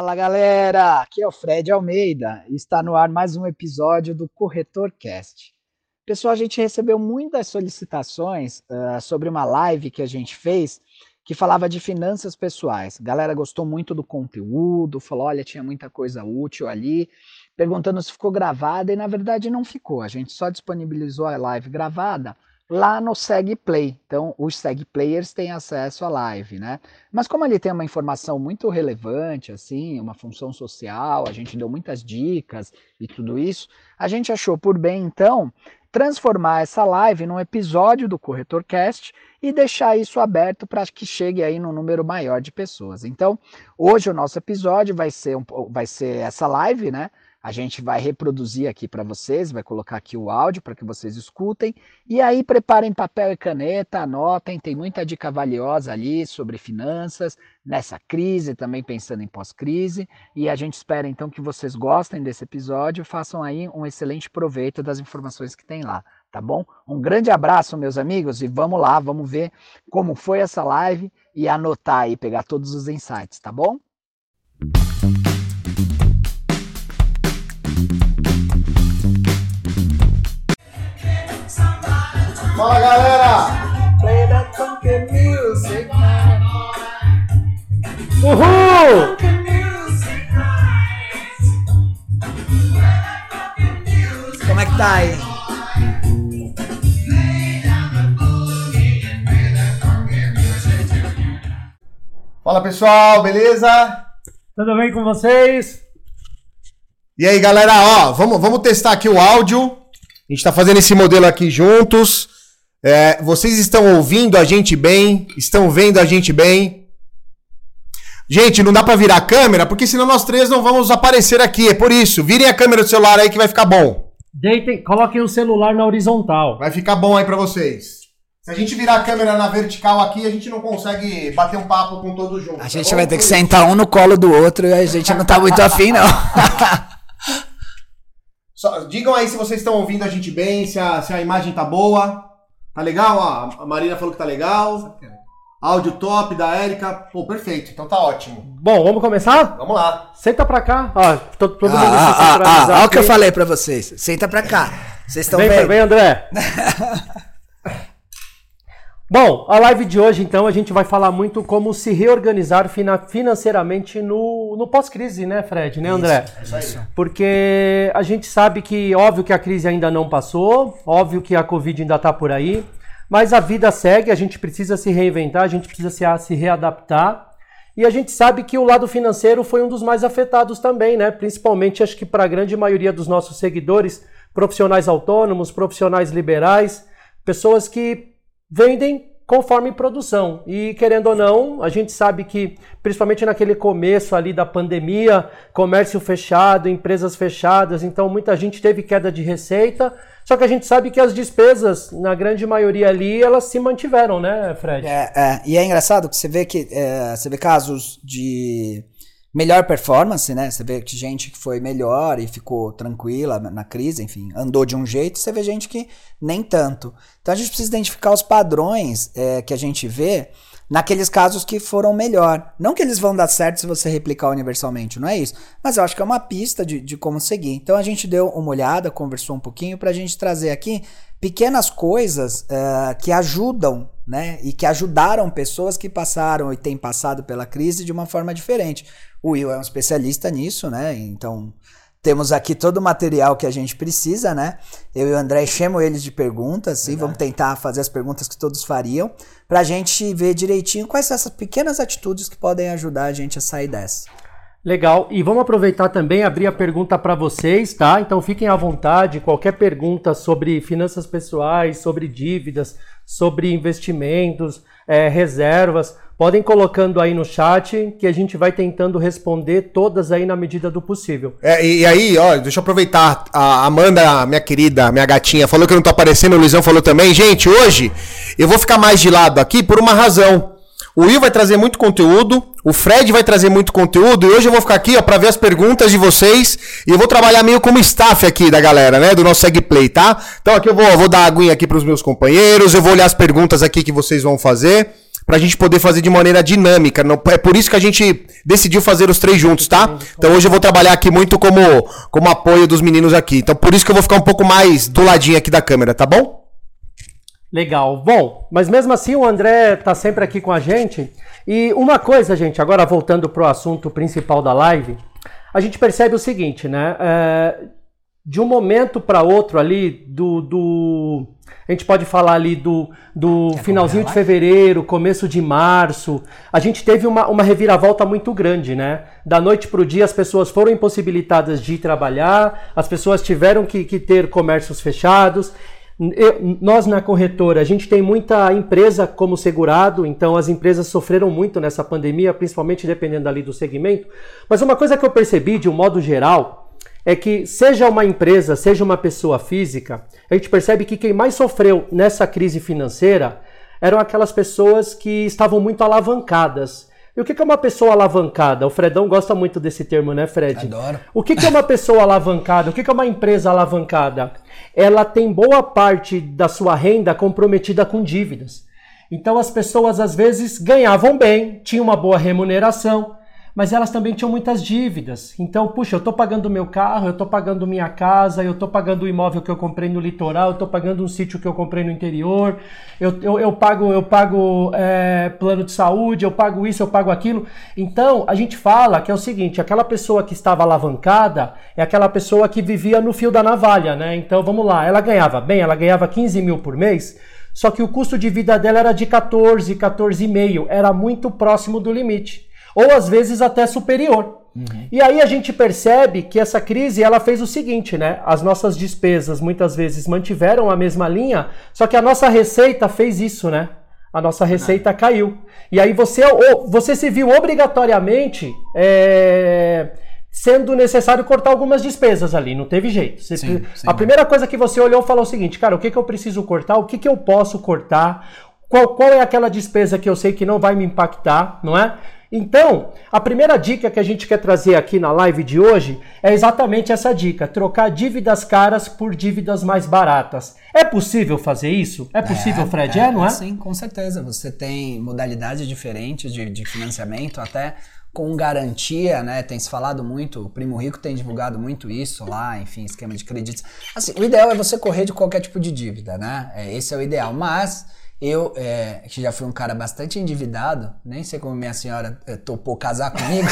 Fala galera, aqui é o Fred Almeida e está no ar mais um episódio do Corretor Cast. Pessoal, a gente recebeu muitas solicitações uh, sobre uma live que a gente fez que falava de finanças pessoais. A galera gostou muito do conteúdo, falou: olha, tinha muita coisa útil ali, perguntando se ficou gravada e na verdade não ficou. A gente só disponibilizou a live gravada lá no Seg Play. Então, os Seg Players têm acesso à live, né? Mas como ele tem uma informação muito relevante, assim, uma função social, a gente deu muitas dicas e tudo isso, a gente achou por bem, então, transformar essa live num episódio do Corretor Cast e deixar isso aberto para que chegue aí no número maior de pessoas. Então, hoje o nosso episódio vai ser, um, vai ser essa live, né? A gente vai reproduzir aqui para vocês, vai colocar aqui o áudio para que vocês escutem. E aí preparem papel e caneta, anotem, tem muita dica valiosa ali sobre finanças, nessa crise, também pensando em pós-crise. E a gente espera então que vocês gostem desse episódio, façam aí um excelente proveito das informações que tem lá, tá bom? Um grande abraço, meus amigos, e vamos lá, vamos ver como foi essa live e anotar aí, pegar todos os insights, tá bom? Fala galera! Uhul! Como é que tá aí? Fala pessoal, beleza? Tudo bem com vocês? E aí galera, ó, vamos, vamos testar aqui o áudio. A gente tá fazendo esse modelo aqui juntos. É, vocês estão ouvindo a gente bem? Estão vendo a gente bem? Gente, não dá pra virar a câmera, porque senão nós três não vamos aparecer aqui. É por isso, virem a câmera do celular aí que vai ficar bom. Deitem, coloquem o celular na horizontal. Vai ficar bom aí pra vocês. Se a gente virar a câmera na vertical aqui, a gente não consegue bater um papo com todos juntos. A tá gente bom? vai ter que sentar um no colo do outro e a gente não tá muito afim, não. Só- digam aí se vocês estão ouvindo a gente bem, se a, se a imagem tá boa. Tá legal? Ó, a Marina falou que tá legal. Áudio top da Érica. Pô, perfeito. Então tá ótimo. Bom, vamos começar? Vamos lá. Senta pra cá. Ó, to- todo mundo se Ah, ah, ah, ah, Olha o que eu falei pra vocês. Senta pra cá. Vocês estão Vem, vendo? vem, André. Bom, a live de hoje, então, a gente vai falar muito como se reorganizar fina- financeiramente no, no pós-crise, né, Fred? Né, André? Isso aí. Porque a gente sabe que, óbvio que a crise ainda não passou, óbvio que a Covid ainda está por aí, mas a vida segue, a gente precisa se reinventar, a gente precisa se, se readaptar. E a gente sabe que o lado financeiro foi um dos mais afetados também, né? Principalmente, acho que para a grande maioria dos nossos seguidores, profissionais autônomos, profissionais liberais, pessoas que vendem conforme produção. E querendo ou não, a gente sabe que, principalmente naquele começo ali da pandemia, comércio fechado, empresas fechadas, então muita gente teve queda de receita. Só que a gente sabe que as despesas, na grande maioria ali, elas se mantiveram, né, Fred? É, é, e é engraçado que você vê que é, você vê casos de melhor performance, né? Você vê que gente que foi melhor e ficou tranquila na crise, enfim, andou de um jeito, você vê gente que nem tanto. Então a gente precisa identificar os padrões é, que a gente vê naqueles casos que foram melhor. Não que eles vão dar certo se você replicar universalmente, não é isso. Mas eu acho que é uma pista de, de como seguir. Então a gente deu uma olhada, conversou um pouquinho para a gente trazer aqui pequenas coisas eh, que ajudam, né? E que ajudaram pessoas que passaram e têm passado pela crise de uma forma diferente. O Will é um especialista nisso, né? Então temos aqui todo o material que a gente precisa, né? Eu e o André chamo eles de perguntas, sim, vamos tentar fazer as perguntas que todos fariam, pra gente ver direitinho quais são essas pequenas atitudes que podem ajudar a gente a sair dessa. Legal. E vamos aproveitar também e abrir a pergunta para vocês, tá? Então fiquem à vontade. Qualquer pergunta sobre finanças pessoais, sobre dívidas, sobre investimentos, eh, reservas, podem colocando aí no chat que a gente vai tentando responder todas aí na medida do possível. É, e, aí, ó, deixa eu aproveitar. A Amanda, minha querida, minha gatinha, falou que eu não tô aparecendo, o Luizão falou também. Gente, hoje eu vou ficar mais de lado aqui por uma razão. O Will vai trazer muito conteúdo, o Fred vai trazer muito conteúdo, e hoje eu vou ficar aqui, ó, pra ver as perguntas de vocês, e eu vou trabalhar meio como staff aqui da galera, né, do nosso SegPlay, tá? Então aqui eu vou, vou dar aguinha aqui pros meus companheiros, eu vou olhar as perguntas aqui que vocês vão fazer, pra gente poder fazer de maneira dinâmica. Não, é por isso que a gente decidiu fazer os três juntos, tá? Então hoje eu vou trabalhar aqui muito como, como apoio dos meninos aqui. Então por isso que eu vou ficar um pouco mais do ladinho aqui da câmera, tá bom? Legal. Bom, mas mesmo assim o André tá sempre aqui com a gente. E uma coisa, gente, agora voltando pro assunto principal da live, a gente percebe o seguinte, né? É, de um momento para outro ali, do, do, A gente pode falar ali do, do finalzinho de fevereiro, começo de março. A gente teve uma, uma reviravolta muito grande, né? Da noite para o dia, as pessoas foram impossibilitadas de trabalhar, as pessoas tiveram que, que ter comércios fechados. Eu, nós na corretora, a gente tem muita empresa como segurado, então as empresas sofreram muito nessa pandemia, principalmente dependendo ali do segmento. Mas uma coisa que eu percebi de um modo geral é que seja uma empresa, seja uma pessoa física, a gente percebe que quem mais sofreu nessa crise financeira eram aquelas pessoas que estavam muito alavancadas. E o que é uma pessoa alavancada? O Fredão gosta muito desse termo, né, Fred? Adoro. O que é uma pessoa alavancada? O que é uma empresa alavancada? Ela tem boa parte da sua renda comprometida com dívidas. Então as pessoas às vezes ganhavam bem, tinham uma boa remuneração, mas elas também tinham muitas dívidas. Então, puxa, eu estou pagando meu carro, eu estou pagando minha casa, eu estou pagando o imóvel que eu comprei no litoral, eu estou pagando um sítio que eu comprei no interior, eu, eu, eu pago, eu pago é, plano de saúde, eu pago isso, eu pago aquilo. Então, a gente fala que é o seguinte: aquela pessoa que estava alavancada é aquela pessoa que vivia no fio da navalha, né? Então, vamos lá, ela ganhava bem, ela ganhava 15 mil por mês. Só que o custo de vida dela era de 14, 14,5, era muito próximo do limite ou às vezes até superior. Uhum. E aí a gente percebe que essa crise ela fez o seguinte, né? As nossas despesas muitas vezes mantiveram a mesma linha, só que a nossa receita fez isso, né? A nossa receita caiu. E aí você, você se viu obrigatoriamente é, sendo necessário cortar algumas despesas ali, não teve jeito. Você, sim, sim. A primeira coisa que você olhou falou o seguinte, cara, o que, que eu preciso cortar, o que, que eu posso cortar, qual, qual é aquela despesa que eu sei que não vai me impactar, não é? Então, a primeira dica que a gente quer trazer aqui na live de hoje é exatamente essa dica: trocar dívidas caras por dívidas mais baratas. É possível fazer isso? É possível, é, Fred? É, é, não é? Sim, com certeza. Você tem modalidades diferentes de, de financiamento, até com garantia, né? Tem se falado muito, o Primo Rico tem divulgado muito isso lá, enfim, esquema de créditos. Assim, o ideal é você correr de qualquer tipo de dívida, né? É, esse é o ideal. Mas eu, é, que já fui um cara bastante endividado, nem sei como minha senhora é, topou casar comigo,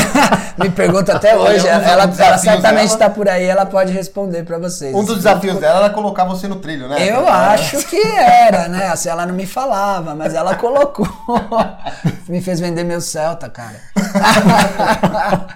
me pergunta até hoje. ela, ela, ela certamente está por aí, ela pode responder para vocês. Um dos desafios dela era colocar você no trilho, né? Eu acho que era, né? Assim, ela não me falava, mas ela colocou. me fez vender meu Celta, cara.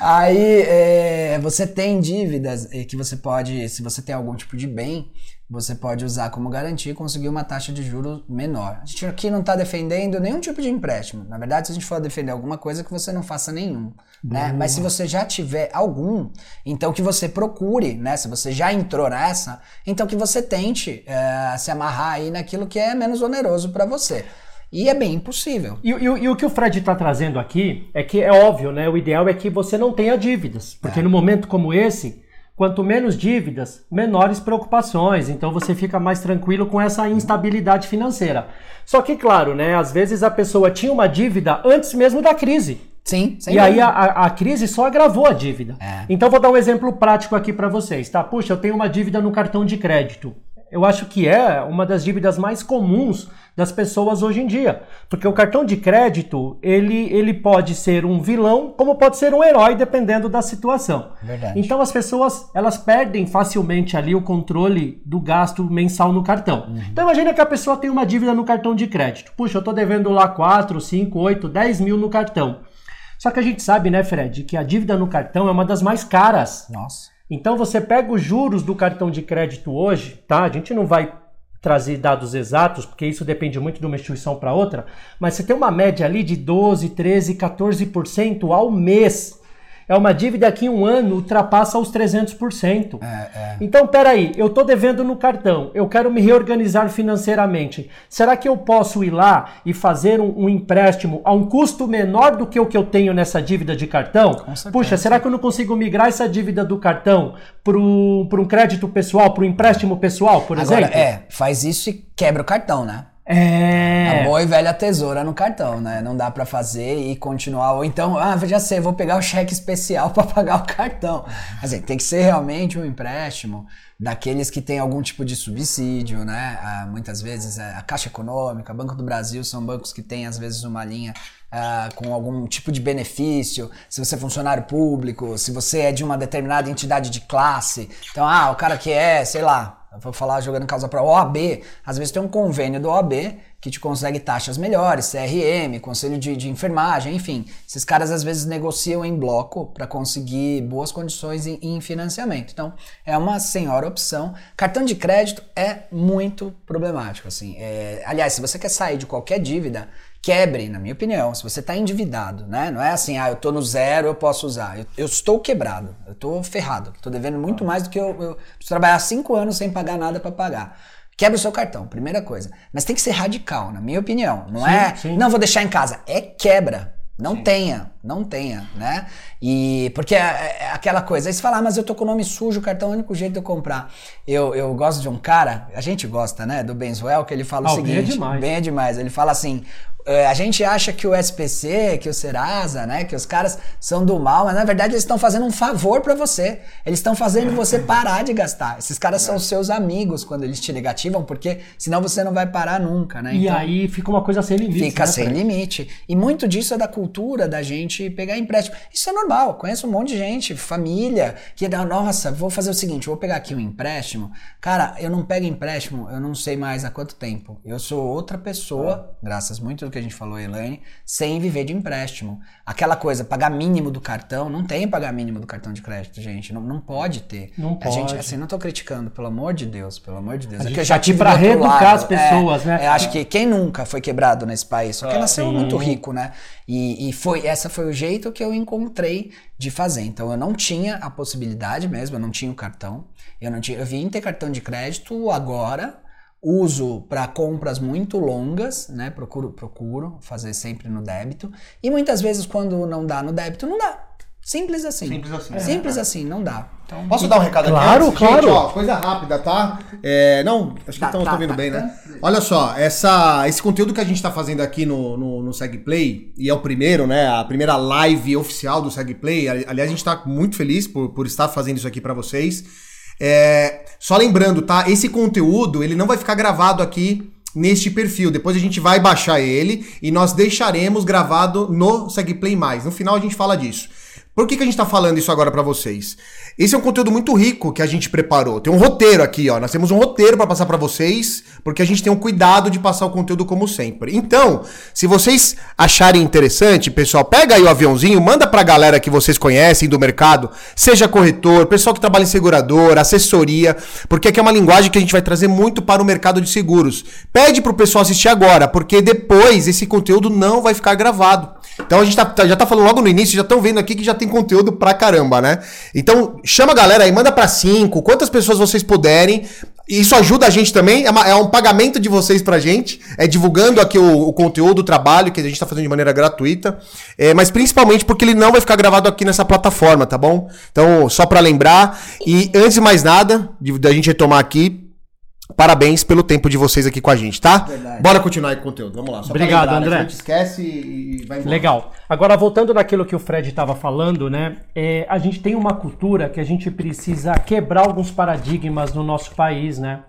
aí é, você tem dívidas que você pode, se você tem algum tipo de bem, você pode usar como garantia e conseguir uma taxa de juros menor. A gente aqui não está defendendo nenhum tipo de empréstimo. Na verdade, se a gente for defender alguma coisa, que você não faça nenhum. Né? Mas se você já tiver algum, então que você procure, né? Se você já entrou nessa, então que você tente é, se amarrar aí naquilo que é menos oneroso para você. E é bem impossível. E, e, e, o que o Fred está trazendo aqui é que é óbvio, né? O ideal é que você não tenha dívidas. Porque é. no momento como esse, Quanto menos dívidas, menores preocupações. Então você fica mais tranquilo com essa instabilidade financeira. Só que, claro, né? Às vezes a pessoa tinha uma dívida antes mesmo da crise. Sim, E aí a, a, crise só agravou a dívida. É. Então vou dar um exemplo prático aqui para vocês, tá? Puxa, eu tenho uma dívida no cartão de crédito. Eu acho que é uma das dívidas mais comuns das pessoas hoje em dia. Porque o cartão de crédito, ele, ele pode ser um vilão, como pode ser um herói, dependendo da situação. Verdade. Então as pessoas, elas perdem facilmente ali o controle do gasto mensal no cartão. Uhum. Então imagina que a pessoa tem uma dívida no cartão de crédito. Puxa, eu estou devendo lá 4, 5, 8, 10 mil no cartão. Só que a gente sabe, né, Fred, que a dívida no cartão é uma das mais caras. Nossa. Então você pega os juros do cartão de crédito hoje, tá? A gente não vai trazer dados exatos, porque isso depende muito de uma instituição para outra, mas você tem uma média ali de 12, 13, 14% ao mês é uma dívida que em um ano ultrapassa os 300%. É, é. Então, peraí, eu estou devendo no cartão, eu quero me reorganizar financeiramente. Será que eu posso ir lá e fazer um, um empréstimo a um custo menor do que o que eu tenho nessa dívida de cartão? Puxa, será que eu não consigo migrar essa dívida do cartão para um crédito pessoal, para um empréstimo pessoal, por Agora, exemplo? É, faz isso e quebra o cartão, né? É. A boa e velha tesoura no cartão, né? Não dá para fazer e continuar. Ou então, ah, já sei, vou pegar o cheque especial para pagar o cartão. Assim, tem que ser realmente um empréstimo daqueles que têm algum tipo de subsídio, né? Ah, muitas vezes é, a Caixa Econômica, Banco do Brasil são bancos que têm às vezes uma linha ah, com algum tipo de benefício. Se você é funcionário público, se você é de uma determinada entidade de classe, então ah, o cara que é, sei lá, vou falar jogando causa para OAB, às vezes tem um convênio do OAB que te consegue taxas melhores, CRM, conselho de, de enfermagem, enfim. Esses caras às vezes negociam em bloco para conseguir boas condições em, em, financiamento. Então, é uma senhora opção. Cartão de crédito é muito problemático, assim. É, aliás, se você quer sair de qualquer dívida, quebre, na minha opinião. Se você está endividado, né? Não é assim, ah, eu estou no zero, eu posso usar. Eu, eu estou quebrado, eu estou ferrado, estou devendo muito mais do que eu, eu preciso trabalhar cinco anos sem pagar nada para pagar. Quebra o seu cartão, primeira coisa. Mas tem que ser radical, na minha opinião. Não sim, é, sim. não vou deixar em casa. É quebra. Não sim. tenha, não tenha, né? E porque é, é aquela coisa, aí você fala, ah, mas eu tô com o nome sujo, o cartão é o único jeito de eu comprar. Eu, eu gosto de um cara, a gente gosta, né, do Benzwell, que ele fala ah, o seguinte, bem é demais. Bem é demais. Ele fala assim: é, a gente acha que o SPC, que o Serasa, né, que os caras são do mal, mas na verdade eles estão fazendo um favor para você. Eles estão fazendo você parar de gastar. Esses caras são seus amigos quando eles te negativam, porque senão você não vai parar nunca, né? E então, aí fica uma coisa sem limite. Fica né, sem limite. E muito disso é da cultura da gente pegar empréstimo. Isso é normal. Conheço um monte de gente, família, que dá, nossa, vou fazer o seguinte, vou pegar aqui um empréstimo. Cara, eu não pego empréstimo, eu não sei mais há quanto tempo. Eu sou outra pessoa, graças muito que a gente falou, Elaine, sem viver de empréstimo. Aquela coisa, pagar mínimo do cartão, não tem pagar mínimo do cartão de crédito, gente. Não, não pode ter. Não pode. A gente, assim, não tô criticando, pelo amor de Deus, pelo amor de Deus. A é que eu já tá tive para reeducar as pessoas, é, né? É, acho que quem nunca foi quebrado nesse país, só que é, nasceu sim. muito rico, né? E, e foi essa foi o jeito que eu encontrei de fazer. Então eu não tinha a possibilidade mesmo, eu não tinha o cartão. Eu não tinha, eu vim ter cartão de crédito agora, uso para compras muito longas, né? Procuro, procuro fazer sempre no débito. E muitas vezes, quando não dá no débito, não dá. Simples assim. Simples assim. Simples é. assim, não dá. Então, Posso dar um recado claro, aqui? Claro, claro. coisa rápida, tá? É, não, acho que estão tá, tá, ouvindo tá, bem, né? Olha só, essa, esse conteúdo que a gente está fazendo aqui no, no, no SegPlay, e é o primeiro, né? A primeira live oficial do SegPlay. Aliás, a gente está muito feliz por, por estar fazendo isso aqui para vocês. É, só lembrando, tá? Esse conteúdo, ele não vai ficar gravado aqui neste perfil. Depois a gente vai baixar ele e nós deixaremos gravado no SegPlay+. No final a gente fala disso. Por que, que a gente está falando isso agora para vocês? Esse é um conteúdo muito rico que a gente preparou. Tem um roteiro aqui, ó. Nós temos um roteiro para passar para vocês, porque a gente tem um cuidado de passar o conteúdo como sempre. Então, se vocês acharem interessante, pessoal, pega aí o aviãozinho, manda para a galera que vocês conhecem do mercado, seja corretor, pessoal que trabalha em seguradora, assessoria, porque aqui é uma linguagem que a gente vai trazer muito para o mercado de seguros. Pede pro pessoal assistir agora, porque depois esse conteúdo não vai ficar gravado. Então a gente tá, tá já tá falando logo no início, já estão vendo aqui que já tem conteúdo pra caramba, né? Então chama a galera aí, manda pra cinco, quantas pessoas vocês puderem. Isso ajuda a gente também, é, uma, é um pagamento de vocês pra gente, é divulgando aqui o, o, conteúdo, o trabalho que a gente tá fazendo de maneira gratuita, é, mas principalmente porque ele não vai ficar gravado aqui nessa plataforma, tá bom? Então, só para lembrar, e antes de mais nada, da gente retomar aqui, Parabéns pelo tempo de vocês aqui com a gente, tá? Verdade. Bora continuar aí com o conteúdo. Vamos lá. Obrigado, lembrar, André. A gente esquece e vai embora. Legal. Agora, voltando naquilo que o Fred estava falando, né? É, a gente tem uma cultura que a gente precisa quebrar alguns paradigmas no nosso país, né?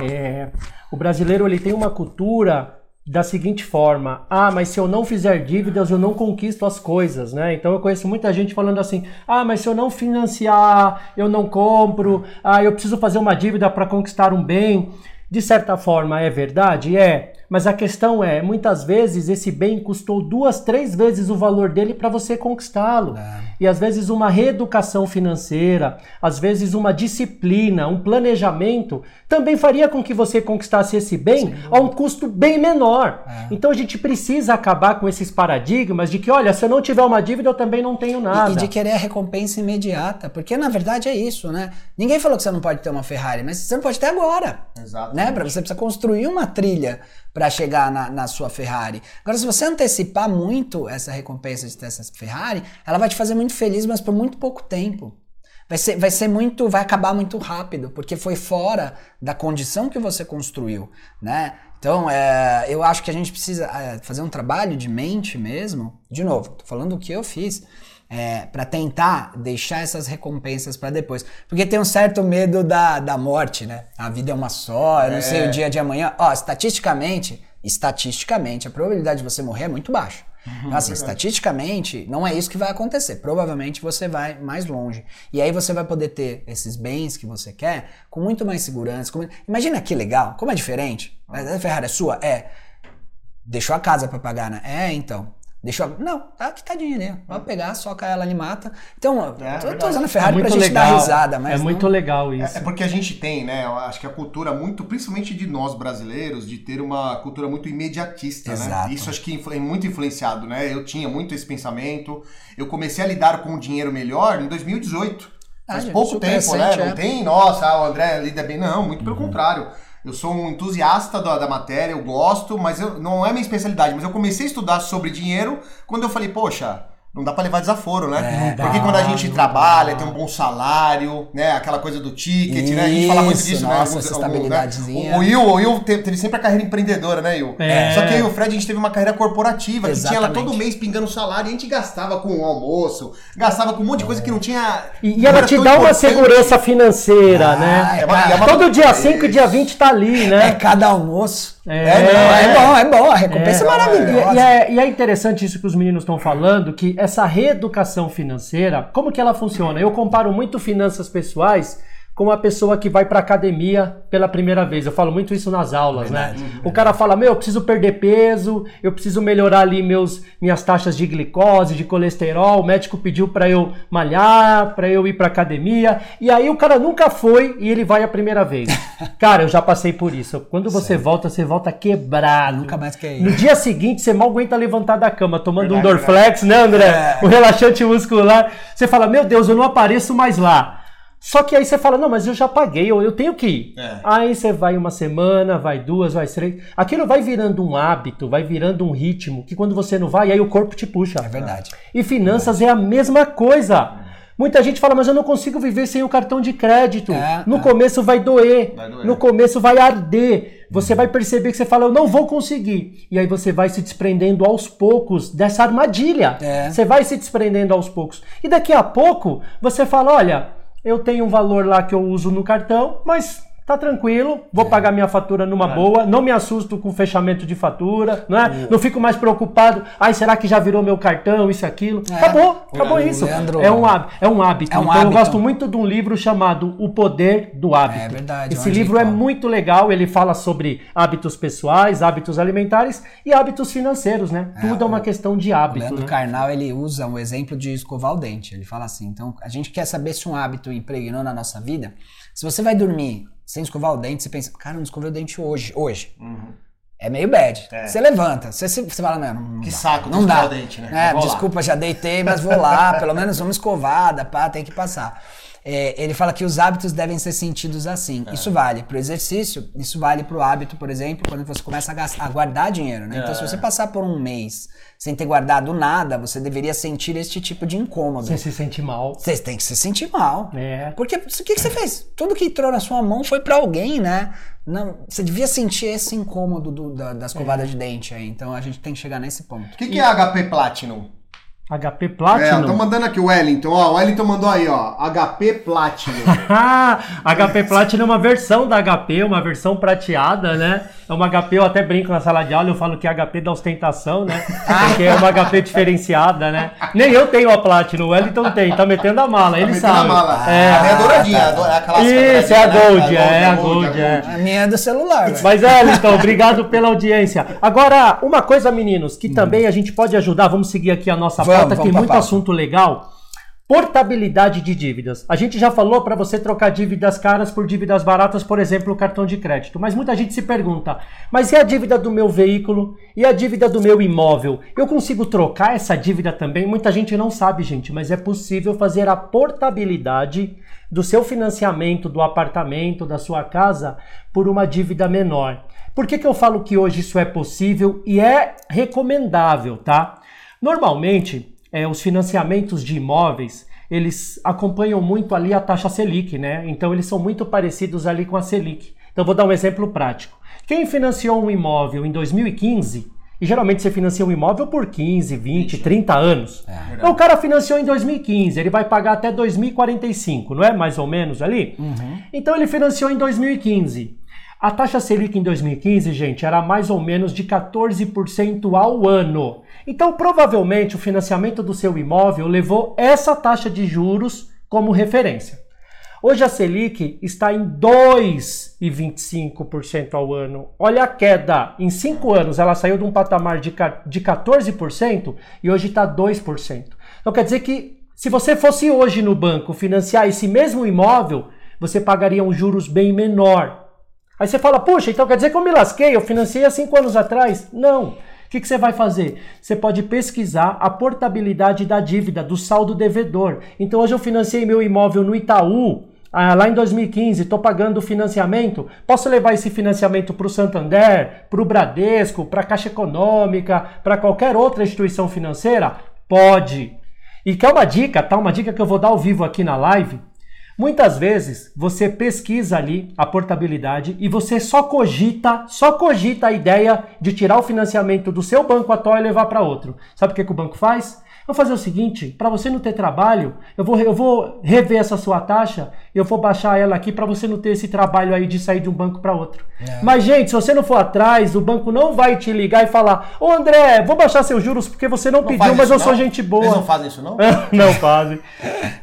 É, o brasileiro ele tem uma cultura da seguinte forma: ah, mas se eu não fizer dívidas, eu não conquisto as coisas, né? Então eu conheço muita gente falando assim: ah, mas se eu não financiar, eu não compro, ah, eu preciso fazer uma dívida para conquistar um bem. De certa forma é verdade? É. Mas a questão é, muitas vezes esse bem custou duas, três vezes o valor dele para você conquistá-lo. É. E às vezes uma reeducação financeira, às vezes uma disciplina, um planejamento também faria com que você conquistasse esse bem Sim. a um custo bem menor. É. Então a gente precisa acabar com esses paradigmas de que, olha, se eu não tiver uma dívida, eu também não tenho nada. E, e de querer a recompensa imediata, porque na verdade é isso, né? Ninguém falou que você não pode ter uma Ferrari, mas você não pode ter agora. Exato. Né? Pra você precisa construir uma trilha para chegar na, na, sua Ferrari. Agora, se você antecipar muito essa recompensa de ter essa Ferrari, ela vai te fazer muito feliz, mas por muito pouco tempo. Vai ser, vai ser muito, vai acabar muito rápido, porque foi fora da condição que você construiu, né? Então, é, eu acho que a gente precisa é, fazer um trabalho de mente mesmo. De novo, tô falando o que eu fiz. É, para tentar deixar essas recompensas para depois. Porque tem um certo medo da, da morte, né? A vida é uma só, eu não sei o dia de amanhã. Ó, estatisticamente, estatisticamente, a probabilidade de você morrer é muito baixa. Então, assim, estatisticamente, não é isso que vai acontecer. Provavelmente você vai mais longe. E aí você vai poder ter esses bens que você quer com muito mais segurança. com- Imagina que legal, como é diferente. A Ferrari é sua? É. Deixou a casa pra pagar, né? É, então. Deixou. a- Não, tá aqui tá dinheiro. Pode pegar, soca ela ali mata. Então, eu tô, tô usando a É Ferrari pra muito gente dar legal. risada, mas. é não- muito legal isso. É porque a gente tem, né? Eu acho que a cultura muito, principalmente de nós brasileiros, de ter uma cultura muito imediatista, Exato. né? Isso acho que é muito influenciado, né? Eu tinha muito esse pensamento. Eu comecei a lidar com o dinheiro melhor em 2018. Faz Ah, pouco tempo, né? recente, Não é. Uhum. tem, nossa, ah, o André lida bem. Não, muito pelo contrário. Eu sou um entusiasta da, da matéria, eu gosto, mas eu, não é minha especialidade. Mas eu comecei a estudar sobre dinheiro quando eu falei, poxa, não dá pra levar desaforo, né? É, Porque dá, quando a gente trabalha, dá. tem um bom salário, né? Aquela coisa do ticket, né? A gente fala muito Isso, disso, nossa, né? essa Alguns- estabilidadezinha. né? O, o Will, o Will te- teve sempre a carreira empreendedora, né, Will? É. Só que eu e o Fred, a gente teve uma carreira corporativa, que tinha lá Exatamente. todo mês pingando salário, e a gente gastava com o almoço, gastava com um monte de coisa que não tinha... E, e ela te dá uma importante. segurança financeira, Ah, né? é uma- é uma- Todo dia Isso. 5 e dia 20 tá ali, É né? cada almoço. É, É, não, é bom, é bom. A recompensa é, É, maravilhosa. E, e é, e é interessante isso que os meninos estão falando, que essa reeducação financeira, como que ela funciona? Eu comparo muito finanças pessoais com a pessoa que vai pra academia pela primeira vez. Eu falo muito isso nas aulas, né? O cara fala: "Meu, eu preciso perder peso, eu preciso melhorar ali meus minhas taxas de glicose, de colesterol. O médico pediu pra eu malhar, pra eu ir pra academia". E aí o cara nunca foi e ele vai a primeira vez. Cara, eu já passei por isso. Quando você volta, você volta quebrado. Nunca mais quer ir. No dia seguinte, você mal aguenta levantar da cama, tomando Verdade, um Dorflex, né, André? Um relaxante muscular. Você fala, meu Deus, eu não apareço mais lá. Só que aí você fala, não, mas eu já paguei, eu, eu tenho que ir. É. Aí você vai uma semana, vai duas, vai três. Aquilo vai virando um hábito, vai virando um ritmo, que quando você não vai, aí o corpo te puxa. É verdade. E finanças é a mesma coisa. Muita gente fala, mas eu não consigo viver sem o cartão de crédito. É, no é. começo vai doer, Vai doer. no começo vai arder. Você vai perceber que você fala, eu não vou conseguir. E aí você vai se desprendendo aos poucos dessa armadilha. É. Você vai se desprendendo aos poucos. E daqui a pouco você fala, olha, eu tenho um valor lá que eu uso no cartão, mas tá tranquilo, vou pagar minha fatura numa boa, não me assusto com fechamento de fatura, não é? Não fico mais preocupado, ai, será que já virou meu cartão, isso, aquilo? É. Acabou, acabou O isso. Leandro- É um hábito. É um hábito. É um então eu hábito. gosto muito de um livro chamado O Poder do Hábito. É verdade, Esse livro é muito legal, ele fala sobre hábitos pessoais, hábitos alimentares e hábitos financeiros, né? Tudo é uma questão de O hábito, Leandro né? Carnal, ele usa um exemplo de escovar o dente. Ele fala assim, então, a gente quer saber se um hábito impregnou na nossa vida. Se você vai dormir sem escovar o dente, você pensa, cara, não escovei o dente hoje. Hoje. É meio bad. É. Você levanta, você, você fala, não, não Que dá, saco não dá. o dente, né? É, Vou lá. desculpa, já deitei, mas vou lá, pelo menos uma escovada, pá, tem que passar. É, ele fala que os hábitos devem ser sentidos assim. É. Isso vale pro exercício, isso vale pro hábito, por exemplo, quando você começa a, gastar, a guardar dinheiro, né? Então, se É. você passar por um mês sem ter guardado nada, você deveria sentir este tipo de incômodo. Você se sente mal. Você tem que se sentir mal. É. Porque o que, que você fez? Tudo que entrou na sua mão foi pra alguém, né? Não, você devia sentir esse incômodo do- da, da escovada de dente aí. Então a gente tem que chegar nesse ponto. O que, que é HP Platinum? HP É, Platinum. tô mandando aqui o Wellington, ó. O Wellington mandou aí, ó. HP Platinum. Ah, HP Platinum é uma versão da HP, uma versão prateada, né? É uma HP, eu até brinco na sala de aula, eu falo que é HP da ostentação, né? Porque é uma HP diferenciada, né? Nem eu tenho a Platinum, o Wellington tem, tá metendo a mala, ele Metendo sabe. a mala. É. A minha é douradinha, é a clássica Isso, é a douradinha, Gold, né? é a Gold, é. A minha é do celular, velho. Mas é, então, obrigado pela audiência. Agora, uma coisa, meninos, que também a gente pode ajudar, vamos seguir aqui a nossa Vamos, pauta, vamos tem muito pauta. assunto legal. Portabilidade de dívidas. A gente já falou para você trocar dívidas caras por dívidas baratas, por exemplo, cartão de crédito. Mas muita gente se pergunta: mas e a dívida do meu veículo? E a dívida do meu imóvel? Eu consigo trocar essa dívida também? Muita gente não sabe, gente, mas é possível fazer a portabilidade do seu financiamento do apartamento, da sua casa, por uma dívida menor. Por que, que eu falo que hoje isso é possível e é recomendável, tá? Normalmente, é, os financiamentos de imóveis, eles acompanham muito ali a taxa Selic, né? Então eles são muito parecidos ali com a Selic. Então vou dar um exemplo prático. Quem financiou um imóvel em 2015, e geralmente você financia um imóvel por 15, 20, 30 anos. É. Então o cara financiou em 2015, ele vai pagar até 2045, não é? Mais ou menos ali? Uhum. Então ele financiou em 2015. A taxa Selic em 2015, gente, era mais ou menos de 14% ao ano. Então, provavelmente, o financiamento do seu imóvel levou essa taxa de juros como referência. Hoje a Selic está em 2,25% ao ano. Olha a queda. Em 5 anos ela saiu de um patamar de 14% e hoje está 2%. Então quer dizer que se você fosse hoje no banco financiar esse mesmo imóvel, você pagaria um juros bem menor. Aí você fala, puxa, então quer dizer que eu me lasquei, eu financiei há 5 anos atrás? Não. O que, que, você vai fazer? Você pode pesquisar a portabilidade da dívida, do saldo devedor. Então hoje eu financiei meu imóvel no Itaú, ah, lá em 2015, estou pagando o financiamento, posso levar esse financiamento para o Santander, para o Bradesco, para a Caixa Econômica, para qualquer outra instituição financeira? Pode. E quer uma dica, tá? Uma dica que eu vou dar ao vivo aqui na live. Muitas vezes você pesquisa ali a portabilidade e você só cogita, só cogita a ideia de tirar o financiamento do seu banco atual e levar para outro. Sabe o que, que o banco faz? Vou fazer o seguinte, para você não ter trabalho, eu vou, eu vou rever essa sua taxa, eu vou baixar ela aqui para você não ter esse trabalho aí de sair de um banco para outro. É. Mas, gente, se você não for atrás, o banco não vai te ligar e falar: Ô André, vou baixar seus juros porque você não, não pediu, mas eu não? sou gente boa. Eles não fazem isso, não? não fazem.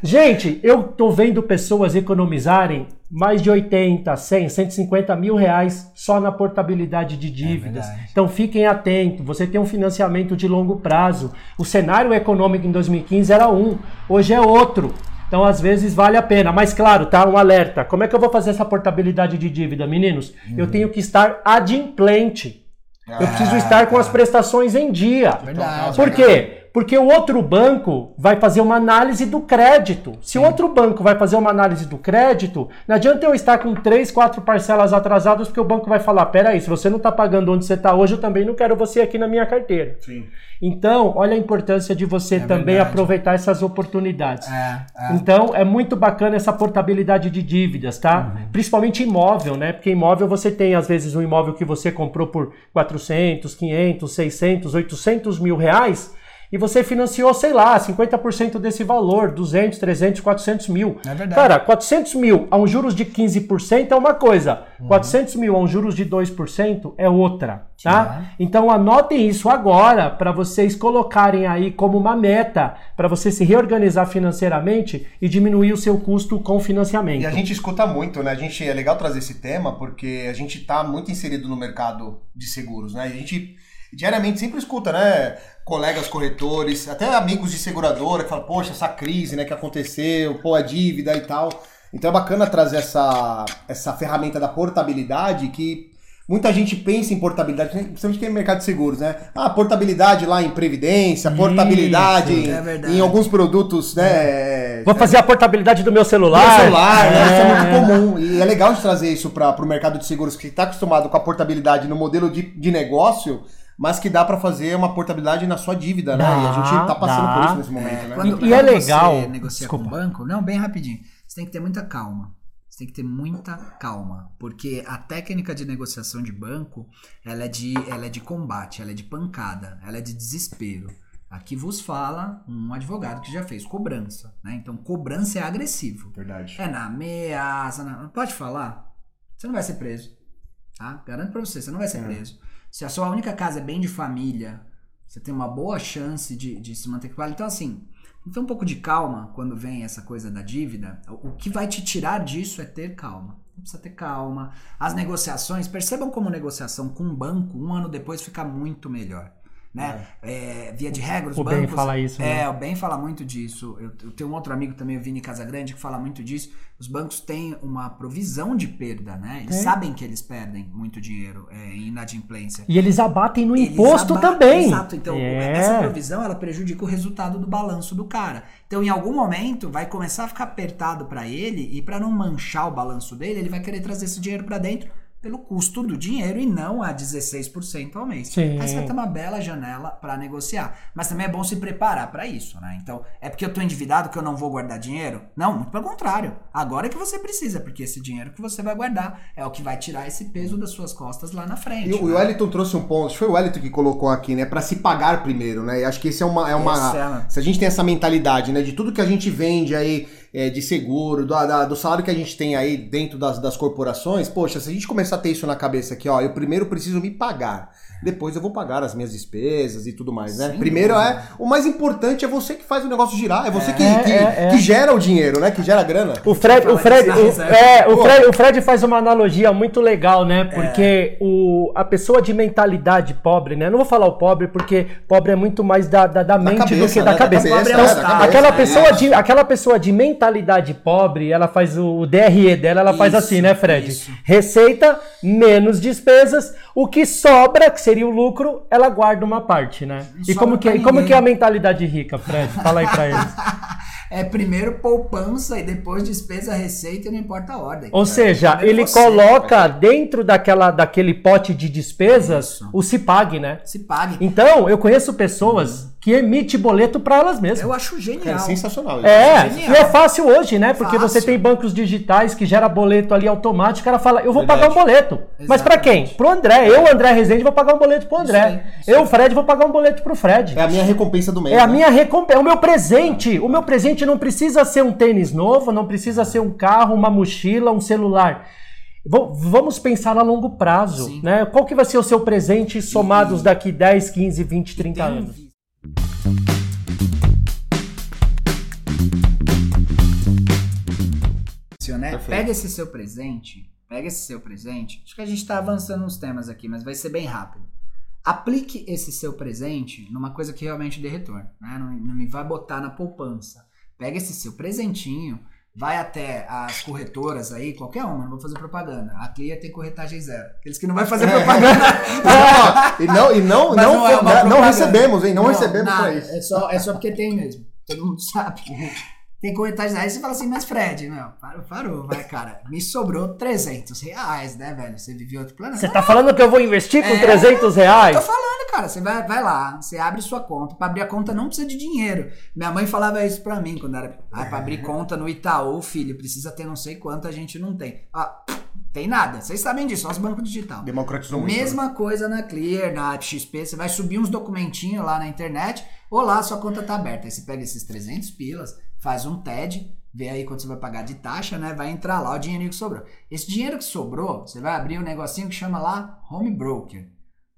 gente, eu tô vendo pessoas economizarem mais de 80, 100, 150 mil reais só na portabilidade de dívidas. É então fiquem atentos, você tem um financiamento de longo prazo. O cenário econômico em 2015 era um, hoje é outro. Então, às vezes, vale a pena. Mas, claro, tá? Um alerta. Como é que eu vou fazer essa portabilidade de dívida, meninos? Uhum. Eu tenho que estar adimplente. Ah, eu preciso estar com as prestações em dia. Verdade. Por quê? Porque o outro banco vai fazer uma análise do crédito. Se o outro banco vai fazer uma análise do crédito, não adianta eu estar com três, quatro parcelas atrasadas, porque o banco vai falar: peraí, se você não está pagando onde você está hoje, eu também não quero você aqui na minha carteira. Sim. Então, olha a importância de você é também verdade. aproveitar essas oportunidades. É, é. Então, é muito bacana essa portabilidade de dívidas, tá? Uhum. Principalmente imóvel, né? Porque imóvel você tem, às vezes, um imóvel que você comprou por 400, 500, 600, 800 mil reais e você financiou, sei lá, 50% desse valor, 200, 300, 400 mil. É verdade. Cara, 400 mil a um juros de 15% é uma coisa, uhum. 400 mil a um juros de 2% é outra, tá? Uhum. Então anotem isso agora para vocês colocarem aí como uma meta para você se reorganizar financeiramente e diminuir o seu custo com financiamento. E a gente escuta muito, né? A gente é legal trazer esse tema porque a gente está muito inserido no mercado de seguros, né? A gente diariamente sempre escuta, né? Colegas corretores, até amigos de seguradora que falam, poxa, essa crise né, que aconteceu, pô, a dívida e tal. Então é bacana trazer essa, essa ferramenta da portabilidade que muita gente pensa em portabilidade, principalmente que é no mercado de seguros, né? Ah, portabilidade lá em previdência, portabilidade Isso, em, é em, alguns produtos, né? É. Vou fazer a portabilidade do meu celular. Do meu celular, né? Isso é muito é. comum. E é legal de trazer isso para o mercado de seguros que está acostumado com a portabilidade no modelo de, de negócio mas que dá para fazer uma portabilidade na sua dívida, né? Dá, e a gente tá passando dá. por isso nesse momento, é, né? Quando, e é legal. Você negocia Desculpa. com o banco, não, bem rapidinho. Você tem que ter muita calma. Você tem que ter muita calma, porque a técnica de negociação de banco, ela é de, ela é de combate, ela é de pancada, ela é de desespero. Aqui vos fala um advogado que já fez cobrança, né? Então, cobrança é agressivo. Verdade. É na ameaça, na... pode falar? Você não vai ser preso, tá? Garanto pra você, você não vai ser é. preso. Se a sua única casa é bem de família, você tem uma boa chance de, de se manter com ela. Então, assim, então um pouco de calma quando vem essa coisa da dívida. O, que vai te tirar disso é ter calma. Precisa ter calma. As negociações, percebam como negociação com um banco, um ano depois, fica muito melhor né? É. É, via de regra, os o bancos. Ben fala isso. É, né? o Ben fala muito disso. Eu, eu, tenho um outro amigo também, o Vini Casagrande, que fala muito disso. Os bancos têm uma provisão de perda, né? Eles é. sabem que eles perdem muito dinheiro é, em inadimplência. E eles abatem no eles imposto abatem, também. Exato. Então, é. essa provisão ela prejudica o resultado do balanço do cara. Então, em algum momento, vai começar a ficar apertado para ele e para não manchar o balanço dele, ele vai querer trazer esse dinheiro para dentro pelo custo do dinheiro e não a 16% ao mês. Sim. Aí você vai ter uma bela janela para negociar. Mas também é bom se preparar para isso, né? Então, é porque eu tô endividado que eu não vou guardar dinheiro? Não, muito pelo contrário. Agora é que você precisa, porque esse dinheiro que você vai guardar é o que vai tirar esse peso das suas costas lá na frente. E o né? Wellington trouxe um ponto, acho que foi o Wellington que colocou aqui, né? Pra se pagar primeiro, né? E acho que esse é uma. É uma é- Se a gente tem essa mentalidade, né? De tudo que a gente vende aí, é, de seguro, do, da- do salário que a gente tem aí dentro das, das corporações, poxa, se a gente começar a ter isso na cabeça aqui, ó, eu primeiro preciso me pagar. Depois eu vou pagar as minhas despesas e tudo mais, né? Sem Primeiro é. O mais importante é você que faz o negócio girar, é você que, É, que, é, é. que gera o dinheiro, né? Que gera a grana. O Fred, o Fred, o, né, é, o. Fred, o Fred faz uma analogia muito legal, né? Porque o, a pessoa de mentalidade pobre, né? Não vou falar o pobre porque pobre é muito mais da, da, da mente do cabeça, que né? da Da cabeça. cabeça, Então, é, da cabeça, aquela é. pessoa de aquela pessoa de mentalidade pobre, ela faz o, o DRE dela, ela faz Isso, assim, né, Fred? isso. Receita menos despesas, o que sobra, que seria o lucro, ela guarda uma parte, né? E como que, pra e como que é a mentalidade rica, Fred? Fala aí pra eles. É primeiro poupança e depois despesa, receita e não importa a ordem. Ou É, seja, ele você. coloca dentro daquela, daquele pote de despesas Isso. o se pague, né? Se pague. Então, eu conheço pessoas que emitem boleto para elas mesmas. Eu acho genial. É sensacional. isso. É, Genial. e é fácil hoje, né? Porque Fácil. você tem bancos digitais que gera boleto ali automático, o cara fala, eu vou Verdade. pagar um boleto. Mas pra quem? Exatamente. Pro André. Eu, André Rezende, vou pagar um boleto pro André. aí, isso eu, Fred, vou pagar um boleto pro Fred. É a minha recompensa do mês. É a né? minha recompensa, é o meu presente. O meu presente não precisa ser um tênis novo, não precisa ser um carro, uma mochila, um celular. Vamos pensar a longo prazo, Sim. né? Qual que vai ser o seu presente somados daqui 10, 15, 20, 30 Tem um anos? Né? Pega esse seu presente, pega esse seu presente. Acho que a gente tá avançando uns temas aqui, mas vai ser bem rápido. Aplique esse seu presente numa coisa que realmente dê retorno, né? Não, não me vai botar na poupança. Pega esse seu presentinho, vai até as corretoras aí, qualquer uma, não vou fazer propaganda. A Clear tem corretagem zero. Aqueles que não vai fazer propaganda. Ó, e não, e não, Mas não, não é não, não recebemos, hein? Não, recebemos nada, pra isso. É só, é só porque tem mesmo. Todo mundo sabe. Tem corretagem. Aí você fala assim, mas Fred, meu, parou, parou, vai, cara. Me sobrou 300 reais, né, velho? Você viveu outro planeta. Você tá falando que eu vou investir com É, 300 reais? Tô falando, cara. Você vai, vai lá, você abre sua conta. Pra abrir a conta não precisa de dinheiro. Minha mãe falava isso pra mim quando era. Ah, pra abrir conta no Itaú, filho, precisa ter não sei quanto, a gente não tem. Ah, tem nada. Vocês sabem disso, só os bancos digital. Democratizou muito. né? Mesma coisa na Clear, na XP, você vai subir uns documentinhos lá na internet, olá, sua conta tá aberta. Aí você pega esses 300 pilas, faz um TED, vê aí quanto você vai pagar de taxa, né? Vai entrar lá o dinheirinho que sobrou. Esse dinheiro que sobrou, você vai abrir um negocinho que chama lá Home Broker.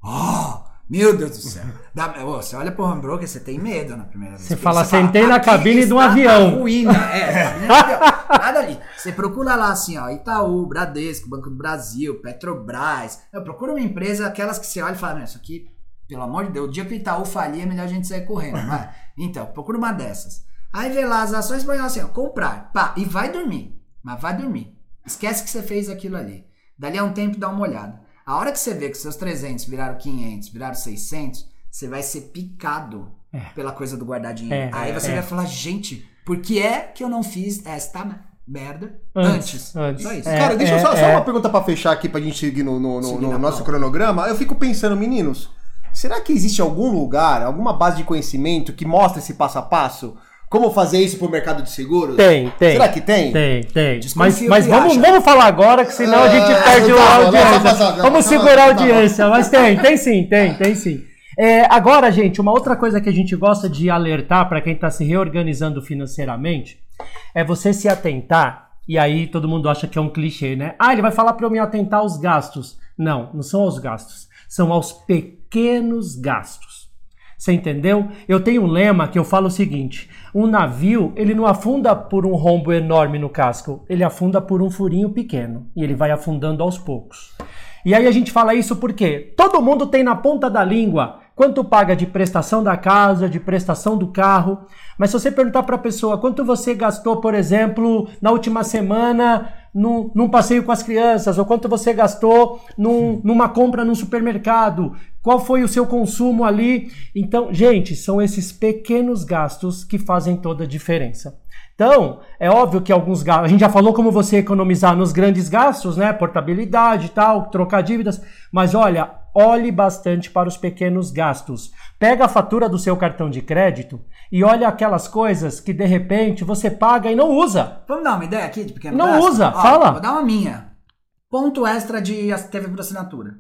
Oh, meu Deus do céu. Dá- ô, você olha pro Home Broker, você tem medo na primeira vez. Você fala, "Sentei na "Aqui cabine de um avião." ruína. É, avião. Nada ali. Você procura lá assim, ó, Itaú, Bradesco, Banco do Brasil, Petrobras. Eu procuro uma empresa, aquelas que você olha e fala, "Meu, isso aqui, pelo amor de Deus, o dia que o Itaú falir, é melhor a gente sair correndo. vai. Então, procura uma dessas. Aí vê lá as ações, põe lá assim, ó, comprar. Pá, e vai dormir. Mas vai dormir. Esquece que você fez aquilo ali. Dali a um tempo dá uma olhada. A hora que você vê que seus 300 viraram 500, viraram 600, você vai ser picado pela coisa do guardar dinheiro. É, Aí você é. vai falar, gente, por que é que eu não fiz esta merda Antes, antes? antes. Só isso. É, Cara, deixa eu é, só, só é. uma pergunta pra fechar aqui pra gente seguir no, no- no- no nosso pauta. cronograma. Eu fico pensando, meninos, será que existe algum lugar, alguma base de conhecimento que mostra esse passo a passo? Como fazer isso pro mercado de seguros? Tem, tem. Será que tem? Tem, tem. Mas, mas vamos, acha. vamos falar agora, que senão a gente Ah, perde tá a audiência. Vamos segurar a tá audiência, mas tem, tem sim, tem, tem sim. É, agora, gente, uma outra coisa que a gente gosta de alertar para quem está se reorganizando financeiramente é você se atentar, e aí todo mundo acha que é um clichê, né? Ah, ele vai falar para eu me atentar aos gastos. Não, não são aos gastos, são aos pequenos gastos. Você entendeu? Eu tenho um lema que eu falo o seguinte: um navio, ele não afunda por um rombo enorme no casco, ele afunda por um furinho pequeno e ele vai afundando aos poucos. E aí a gente fala isso porque todo mundo tem na ponta da língua quanto paga de prestação da casa, de prestação do carro, mas se você perguntar para a pessoa quanto você gastou, por exemplo, na última semana num, num passeio com as crianças, ou quanto você gastou num- numa compra num supermercado, qual foi o seu consumo ali. Então, gente, são esses pequenos gastos que fazem toda a diferença. Então, é óbvio que alguns gastos. A gente já falou como você economizar nos grandes gastos, né? Portabilidade e tal, trocar dívidas. Mas olha, olhe bastante para os pequenos gastos. Pega a fatura do seu cartão de crédito e olha aquelas coisas que de repente você paga e não usa. Vamos dar uma ideia aqui de pequeno Não gasto? usa, Ó, fala. Vou dar uma minha. Ponto extra de TV por assinatura.